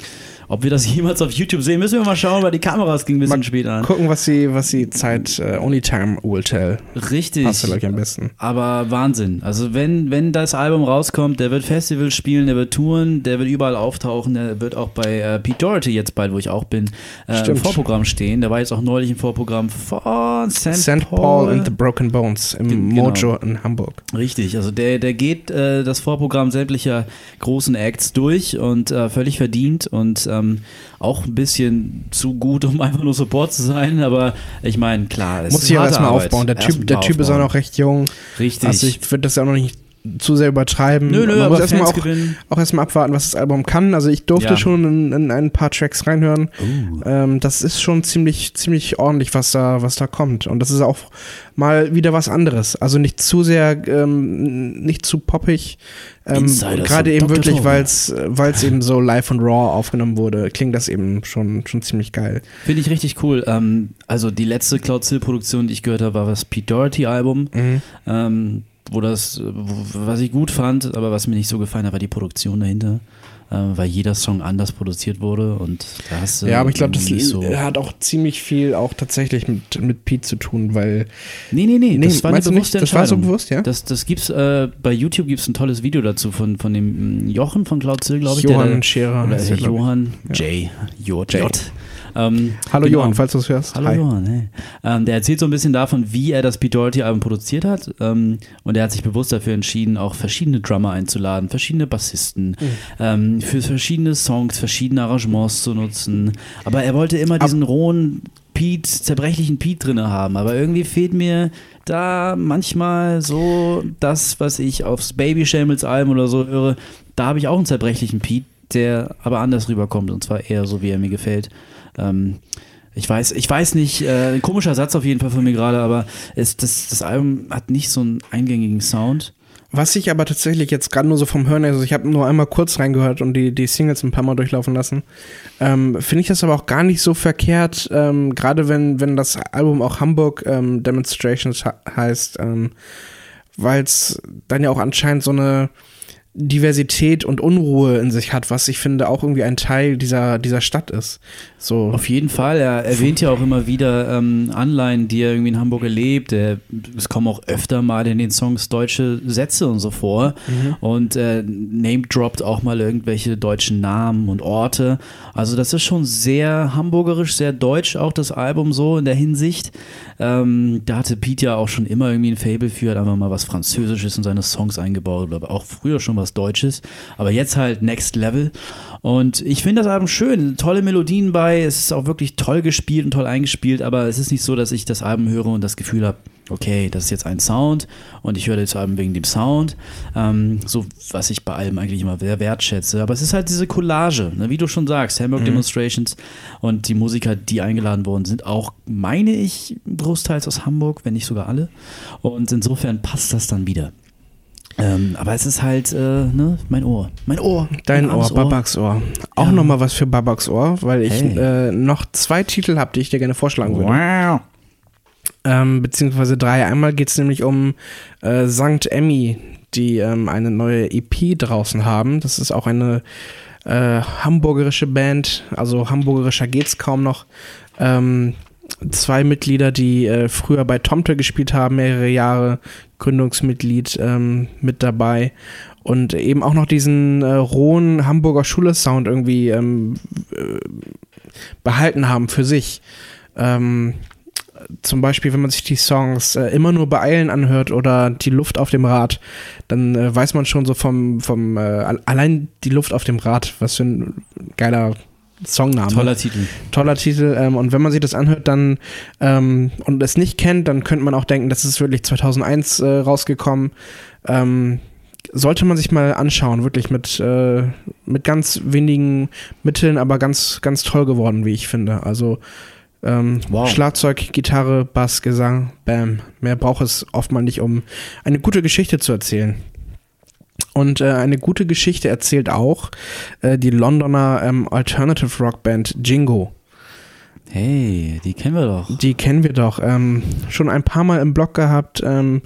ob wir das jemals auf YouTube sehen, müssen wir mal schauen, weil die Kameras gingen ein bisschen mal später an. Gucken, was sie, was sie Zeit, uh, Only Time will tell. Richtig. Passt vielleicht am besten. Aber Wahnsinn. Also wenn, wenn das Album rauskommt, der wird Festivals spielen, der wird touren, der wird überall auftauchen, der wird auch bei äh, Pete Doherty jetzt bald, wo ich auch bin, äh, im Vorprogramm stehen. Der war jetzt auch neulich im Vorprogramm von St. St. Paul. Paul and the Broken Bones im genau. Mojo in Hamburg. Richtig, also der, der geht äh, das Vorprogramm sämtlicher großen Acts durch und äh, völlig verdient und ähm, auch ein bisschen zu gut, um einfach nur Support zu sein, aber ich meine, klar, es Muss ich ja erstmal aufbauen. Der Typ, der typ ist auch noch recht jung. Richtig. Also ich würde das ja auch noch nicht zu sehr übertreiben. Nö, nö, Man aber muss erstmal auch, auch erstmal abwarten, was das Album kann. Also ich durfte Ja. schon in, in ein paar Tracks reinhören. Uh. Ähm, das ist schon ziemlich, ziemlich ordentlich, was da, was da kommt. Und das ist auch mal wieder was anderes. Also nicht zu sehr, ähm, nicht zu poppig. Ähm, Gerade eben Dr. wirklich, weil es eben so live und raw aufgenommen wurde, klingt das eben schon, schon ziemlich geil. Finde ich richtig cool. Ähm, also die letzte Cloud Still Produktion, die ich gehört habe, war das Pete Doherty Album, Mhm. Wo das, wo, was ich gut fand, aber was mir nicht so gefallen hat, war die Produktion dahinter, äh, weil jeder Song anders produziert wurde und da hast du Ja, aber ich glaube, das so. hat auch ziemlich viel auch tatsächlich mit, mit Pete zu tun, weil. Nee, nee, nee, das war eine bewusste Das war so bewusst, ja? Das, das gibt's, äh, bei YouTube gibt es ein tolles Video dazu von, von dem mm, Jochen von Cloud Still, glaube ich. Johann der, Scherer. Oder äh. Johann. J. J. J. Ähm, Hallo genau. Johann, falls du es hörst. Hallo Hi. Johann, hey. Ähm, der erzählt so ein bisschen davon, wie er das Pete Doherty-Album produziert hat. Ähm, und er hat sich bewusst dafür entschieden, auch verschiedene Drummer einzuladen, verschiedene Bassisten, ähm, für verschiedene Songs, verschiedene Arrangements zu nutzen. Aber er wollte immer diesen rohen Pete, zerbrechlichen Pete drinne haben. Aber irgendwie fehlt mir da manchmal so das, was ich aufs Baby Shambles Album oder so höre. Da habe ich auch einen zerbrechlichen Pete, der aber anders rüberkommt und zwar eher so, wie er mir gefällt. Ähm, ich weiß, ich weiß nicht, äh, ein komischer Satz auf jeden Fall von mir gerade, aber es, das, das Album hat nicht so einen eingängigen Sound. Was ich aber tatsächlich jetzt gerade nur so vom Hören, also ich habe nur einmal kurz reingehört und die, die Singles ein paar Mal durchlaufen lassen, ähm, finde ich das aber auch gar nicht so verkehrt, ähm, gerade wenn, wenn das Album auch Hamburg ähm, Demonstrations he heißt, ähm, weil es dann ja auch anscheinend so eine Diversität und Unruhe in sich hat, was ich finde auch irgendwie ein Teil dieser, dieser Stadt ist. So. Auf jeden Fall. Er erwähnt ja auch immer wieder ähm, Anleihen, die er irgendwie in Hamburg erlebt. Er, es kommen auch öfter mal in den Songs deutsche Sätze und so vor. Und äh, Name droppt auch mal irgendwelche deutschen Namen und Orte. Also das ist schon sehr hamburgerisch, sehr deutsch auch das Album so in der Hinsicht. Ähm, da hatte Pete ja auch schon immer irgendwie ein Fable für, hat einfach mal was Französisches in seine Songs eingebaut, aber auch früher schon was Deutsches. Aber jetzt halt Next Level. Und ich finde das Album schön, tolle Melodien bei, es ist auch wirklich toll gespielt und toll eingespielt, aber es ist nicht so, dass ich das Album höre und das Gefühl habe, okay, das ist jetzt ein Sound und ich höre das Album wegen dem Sound. Ähm, so, was ich bei Alben eigentlich immer sehr wertschätze. Aber es ist halt diese Collage, ne? wie du schon sagst, Hamburg Demonstrations und die Musiker, die eingeladen worden sind, auch, meine ich, großteils aus Hamburg, wenn nicht sogar alle. Und insofern passt das dann wieder. Ähm, aber es ist halt, äh, ne, mein Ohr. Mein Ohr. Dein mein Ohr, armes Babaks Ohr. Auch Ja. nochmal was für Babaks Ohr, weil ich Hey. äh, noch zwei Titel habe, die ich dir gerne vorschlagen würde. Wow. Ähm, beziehungsweise drei. Einmal geht es nämlich um äh, St. Emmy, die ähm, eine neue EP draußen haben. Das ist auch eine äh, hamburgerische Band, also hamburgerischer geht's kaum noch. Ähm, zwei Mitglieder, die äh, früher bei Tomte gespielt haben, mehrere Jahre Gründungsmitglied ähm, mit dabei. Und eben auch noch diesen äh, rohen Hamburger Schule-Sound irgendwie ähm, äh, behalten haben für sich. Ähm, zum Beispiel, wenn man sich die Songs äh, immer nur beeilen anhört oder die Luft auf dem Rad, dann äh, weiß man schon so vom, vom äh, al- allein die Luft auf dem Rad, was für ein geiler Songname. Toller Titel. Toller Titel. Ähm, und wenn man sich das anhört dann ähm, und es nicht kennt, dann könnte man auch denken, das ist wirklich 2001 äh, rausgekommen. Ähm, sollte man sich mal anschauen, wirklich mit, äh, mit ganz wenigen Mitteln, aber ganz, ganz toll geworden, wie ich finde. Also ähm, Wow. Schlagzeug, Gitarre, Bass, Gesang, Bam. Mehr braucht es oft mal nicht, um eine gute Geschichte zu erzählen. Und äh, eine gute Geschichte erzählt auch äh, die Londoner ähm, Alternative Rock Band Jingo. Hey, die kennen wir doch. Die kennen wir doch. Ähm, schon ein paar Mal im Blog gehabt. Ähm,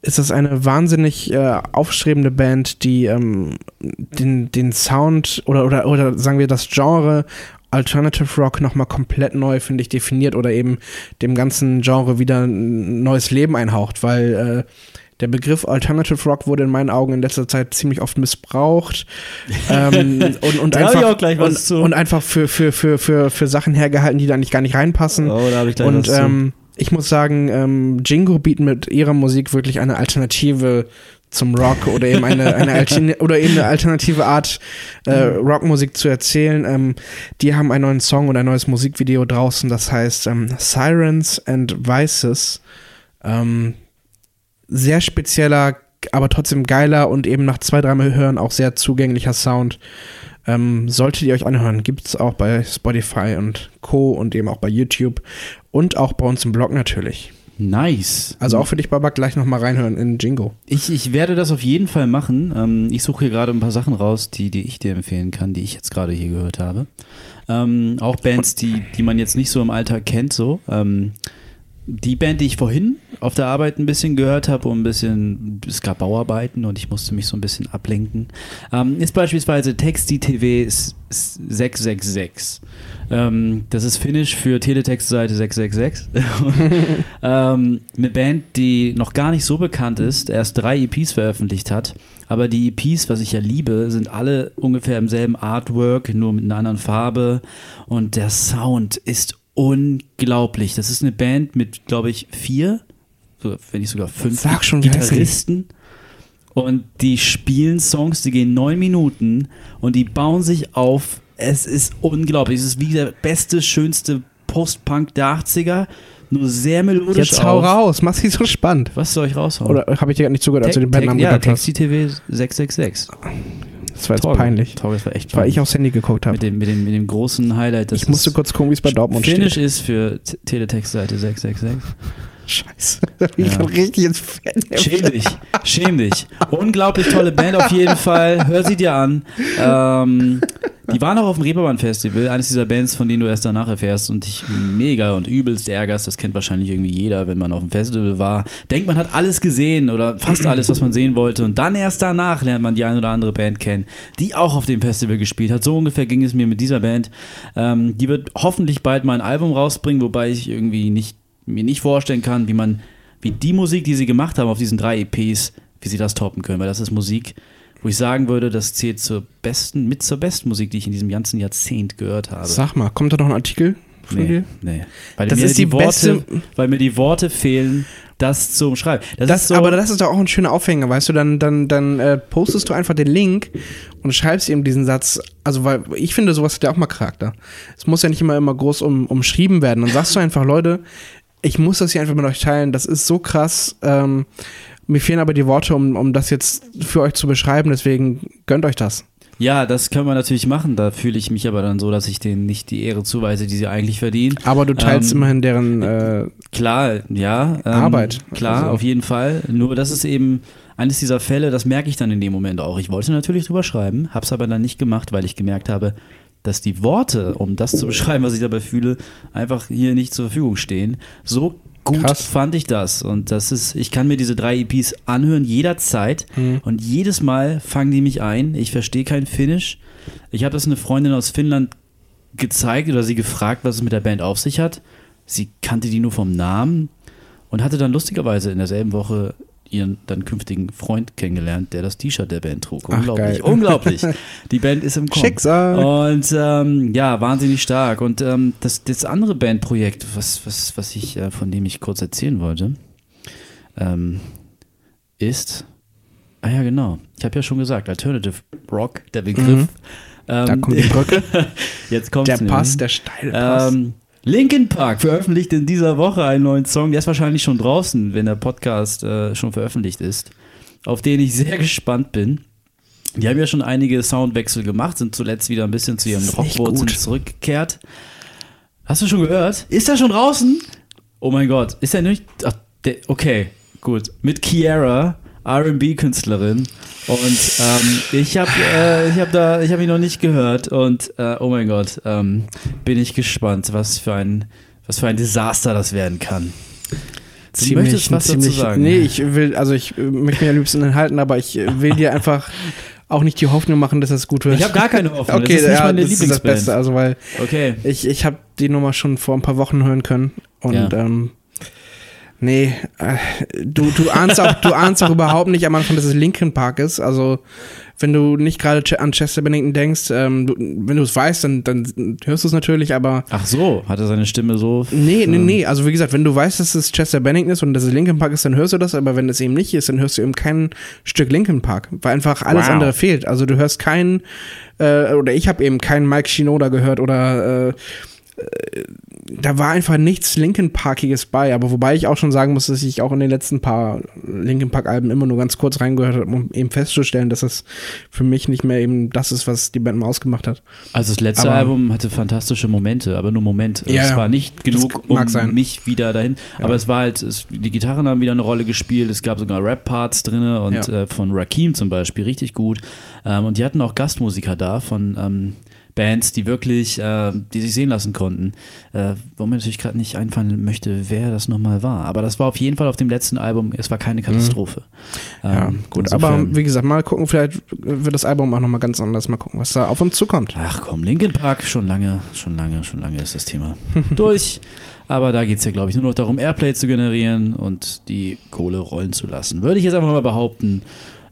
ist das eine wahnsinnig äh, aufstrebende Band, die ähm, den, den Sound oder, oder, oder sagen wir das Genre Alternative Rock nochmal komplett neu, finde ich, definiert oder eben dem ganzen Genre wieder ein neues Leben einhaucht, weil äh, der Begriff Alternative Rock wurde in meinen Augen in letzter Zeit ziemlich oft missbraucht ähm, und, und, einfach, und, und einfach für, für, für, für, für Sachen hergehalten, die da nicht gar nicht reinpassen. Oh, da habe ich gleich Und was ähm, ich muss sagen, ähm, Jingo bieten mit ihrer Musik wirklich eine Alternative zum Rock oder eben eine, eine Altern oder eben eine alternative Art äh, Rockmusik zu erzählen. Ähm, die haben einen neuen Song und ein neues Musikvideo draußen, das heißt ähm, Sirens and Vices. Ähm, sehr spezieller aber trotzdem geiler und eben nach zwei, dreimal hören auch sehr zugänglicher Sound. Ähm, solltet ihr euch anhören, gibt es auch bei Spotify und Co. und eben auch bei YouTube und auch bei uns im Blog natürlich. Nice. Also auch für dich, Babak, gleich nochmal reinhören in Jingo. Ich, ich werde das auf jeden Fall machen. Ähm, ich suche hier gerade ein paar Sachen raus, die, die ich dir empfehlen kann, die ich jetzt gerade hier gehört habe. Ähm, auch Bands, die, die man jetzt nicht so im Alltag kennt, so. Ähm, die Band, die ich vorhin auf der Arbeit ein bisschen gehört habe und ein bisschen, es gab Bauarbeiten und ich musste mich so ein bisschen ablenken, ähm, ist beispielsweise Texti TV 666. Ähm, das ist Finnisch für Teletext-Seite 666. ähm, eine Band, die noch gar nicht so bekannt ist, erst drei EPs veröffentlicht hat. Aber die EPs, was ich ja liebe, sind alle ungefähr im selben Artwork, nur mit einer anderen Farbe. Und der Sound ist unglaublich. Das ist eine Band mit, glaube ich, vier, wenn nicht sogar fünf schon, Gitarristen. Und die spielen Songs, die gehen neun Minuten und die bauen sich auf. Es ist unglaublich. Es ist wie der beste, schönste Post-Punk der 80er. Nur sehr melodisch. Jetzt hau auf. raus, mach sie so spannend. Was soll ich raushauen? Oder habe ich dir gar nicht zugehört, als du den Bandnamen ja, gesagt hast? Taxi TV 666. Das war jetzt Torge. peinlich. Torge, das war echt Weil ich peinlich. aufs Handy geguckt habe. mit dem, mit, dem, mit dem großen Highlight. Das Ich musste kurz gucken, wie es bei Dortmund Finnisch steht. ist für T- Teletext-Seite 666. Scheiße. Ich Ja. schon richtig ins Fan. Schäm dich, schäm dich. Unglaublich tolle Band auf jeden Fall. Hör sie dir an. Ähm, die waren auch auf dem Reeperbahn Festival, eines dieser Bands, von denen du erst danach erfährst und dich mega und übelst ärgerst. Das kennt wahrscheinlich irgendwie jeder, wenn man auf dem Festival war. Denkt, man hat alles gesehen oder fast alles, was man sehen wollte. Und dann erst danach lernt man die ein oder andere Band kennen, die auch auf dem Festival gespielt hat. So ungefähr ging es mir mit dieser Band. Ähm, die wird hoffentlich bald mal ein Album rausbringen, wobei ich irgendwie nicht, mir nicht vorstellen kann, wie man, wie die Musik, die sie gemacht haben auf diesen drei EPs, wie sie das toppen können, weil das ist Musik, wo ich sagen würde, das zählt zur besten, mit zur besten Musik, die ich in diesem ganzen Jahrzehnt gehört habe. Sag mal, kommt da noch ein Artikel von nee, dir? nee. Weil Das mir ist die, die Worte, beste- weil mir die Worte fehlen, das zu umschreiben. Das, Das, ist so, aber das ist doch auch ein schöner Aufhänger, weißt du, dann, dann, dann äh, postest du einfach den Link und schreibst eben diesen Satz, also weil ich finde, sowas hat ja auch mal Charakter. Es muss ja nicht immer immer groß um, umschrieben werden. Dann sagst du einfach, Leute, ich muss das hier einfach mit euch teilen, das ist so krass, ähm, mir fehlen aber die Worte, um, um das jetzt für euch zu beschreiben, deswegen gönnt euch das. ja, das können wir natürlich machen. Da fühle ich mich aber dann so, dass ich denen nicht die Ehre zuweise, die sie eigentlich verdienen. Aber du teilst Ähm, immerhin deren äh, Klar, ja. ähm, Arbeit. Klar, Also- auf jeden Fall. Nur das ist eben eines dieser Fälle, das merke ich dann in dem Moment auch. Ich wollte natürlich drüber schreiben, habe es aber dann nicht gemacht, weil ich gemerkt habe, dass die Worte, um das zu beschreiben, was ich dabei fühle, einfach hier nicht zur Verfügung stehen. So gut Krass. fand ich das. Und das ist, ich kann mir diese drei EPs anhören jederzeit Mhm. und jedes Mal fangen die mich ein. Ich verstehe kein Finnisch. Ich habe das eine Freundin aus Finnland gezeigt oder sie gefragt, was es mit der Band auf sich hat. Sie kannte die nur vom Namen und hatte dann lustigerweise in derselben Woche ihren dann künftigen Freund kennengelernt, der das T-Shirt der Band trug. Ach, Unglaublich, geil. unglaublich. Die Band ist im Kommen. Schicksal. Und ähm, ja, wahnsinnig stark. Und ähm, das, das andere Bandprojekt, was, was, was ich, äh, von dem ich kurz erzählen wollte, ähm, ist, ah ja, genau. Ich habe ja schon gesagt, Alternative Rock, der Begriff. Mhm. Ähm, Da kommt die Brücke, Jetzt kommt der Pass, der steile Pass. Linkin Park veröffentlicht in dieser Woche einen neuen Song. Der ist wahrscheinlich schon draußen, wenn der Podcast äh, schon veröffentlicht ist. Auf den ich sehr gespannt bin. Die haben ja schon einige Soundwechsel gemacht, sind zuletzt wieder ein bisschen zu ihren Rockwurzeln zurückgekehrt. Hast du schon gehört? Ist er schon draußen? Oh mein Gott, ist er nicht? Ach, der, okay, gut. Mit Kiara, R&B-Künstlerin. Und ähm, ich habe äh, ich hab da, ich habe ihn noch nicht gehört. Und äh, oh mein Gott, ähm, bin ich gespannt, was für ein, was für ein Desaster das werden kann. Du möchtest was dazu ziemlich, sagen? Nee, ich will, also ich äh, möchte mich am liebsten enthalten, aber ich äh, will dir einfach auch nicht die Hoffnung machen, dass es gut wird. Ich habe gar keine Hoffnung. Okay, das ist nicht ja, meine das ist das Lieblingsband. Beste, also weil Okay. ich, ich habe die Nummer schon vor ein paar Wochen hören können und Ja. ähm, nee, äh, du, du ahnst auch, du ahnst auch überhaupt nicht am Anfang, dass es Linkin Park ist, also wenn du nicht gerade an Chester Bennington denkst, ähm, du, wenn du es weißt, dann, dann hörst du es natürlich, aber Ach so, hat er seine Stimme so. Nee, nee, nee. Also wie gesagt, wenn du weißt, dass es Chester Bennington ist und dass es Linkin Park ist, dann hörst du das, aber wenn es eben nicht ist, dann hörst du eben kein Stück Linkin Park, weil einfach alles Wow. andere fehlt. Also du hörst keinen, äh, oder ich habe eben keinen Mike Shinoda gehört oder äh, da war einfach nichts Linkin Parkiges bei, aber wobei ich auch schon sagen muss, dass ich auch in den letzten paar Linkin Park Alben immer nur ganz kurz reingehört habe, um eben festzustellen, dass es für mich nicht mehr eben das ist, was die Band mal ausgemacht hat. Also das letzte Aber- Album hatte fantastische Momente, aber nur Momente. Ja, es ja. war nicht genug, Das um sein. mich wieder dahin. Aber es war halt, es, die Gitarren haben wieder eine Rolle gespielt. Es gab sogar Rap-Parts drin und Ja. äh, von Rakim zum Beispiel richtig gut. Ähm, und die hatten auch Gastmusiker da von ähm, Bands, die wirklich, äh, die sich sehen lassen konnten. Äh, wo mir natürlich gerade nicht einfallen möchte, wer das nochmal war. Aber das war auf jeden Fall auf dem letzten Album. Es war keine Katastrophe. Mhm. Ja, Ähm, gut, insofern- aber wie gesagt, mal gucken, vielleicht wird das Album auch nochmal ganz anders. Mal gucken, was da auf uns zukommt. Ach komm, Linkin Park, schon lange, schon lange, schon lange ist das Thema durch. Aber da geht es ja, glaube ich, nur noch darum, Airplay zu generieren und die Kohle rollen zu lassen. Würde ich jetzt einfach mal behaupten,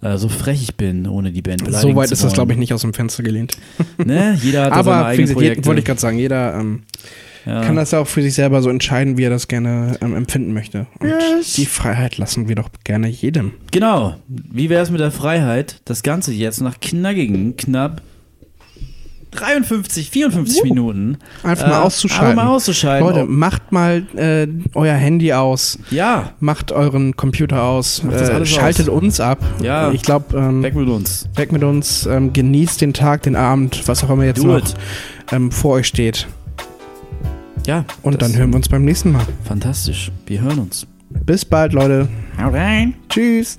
äh, so frech ich bin, ohne die Band beleidigen So weit ist das, glaube ich, nicht aus dem Fenster gelehnt. Ne? Jeder hat seine Aber wie eigenen Projekte. wollte ich gerade sagen, jeder ähm, ja. kann das ja auch für sich selber so entscheiden, wie er das gerne ähm, empfinden möchte. Und die Freiheit lassen wir doch gerne jedem. Genau. Wie wäre es mit der Freiheit, das Ganze jetzt nach knackigen, knapp 53, 54 Minuten Einfach äh, mal auszuschalten. Einfach mal auszuschalten. Leute, macht mal äh, euer Handy aus, ja, macht euren Computer aus, Macht das äh, schaltet aus. uns ab. Ja. Ich glaube, ähm, weg mit uns. weg mit uns, ähm, genießt den Tag, den Abend, was auch immer jetzt Do noch ähm, vor euch steht. Ja. Und dann hören wir uns beim nächsten Mal. Fantastisch. Wir hören uns. Bis bald, Leute. Hau rein. Tschüss.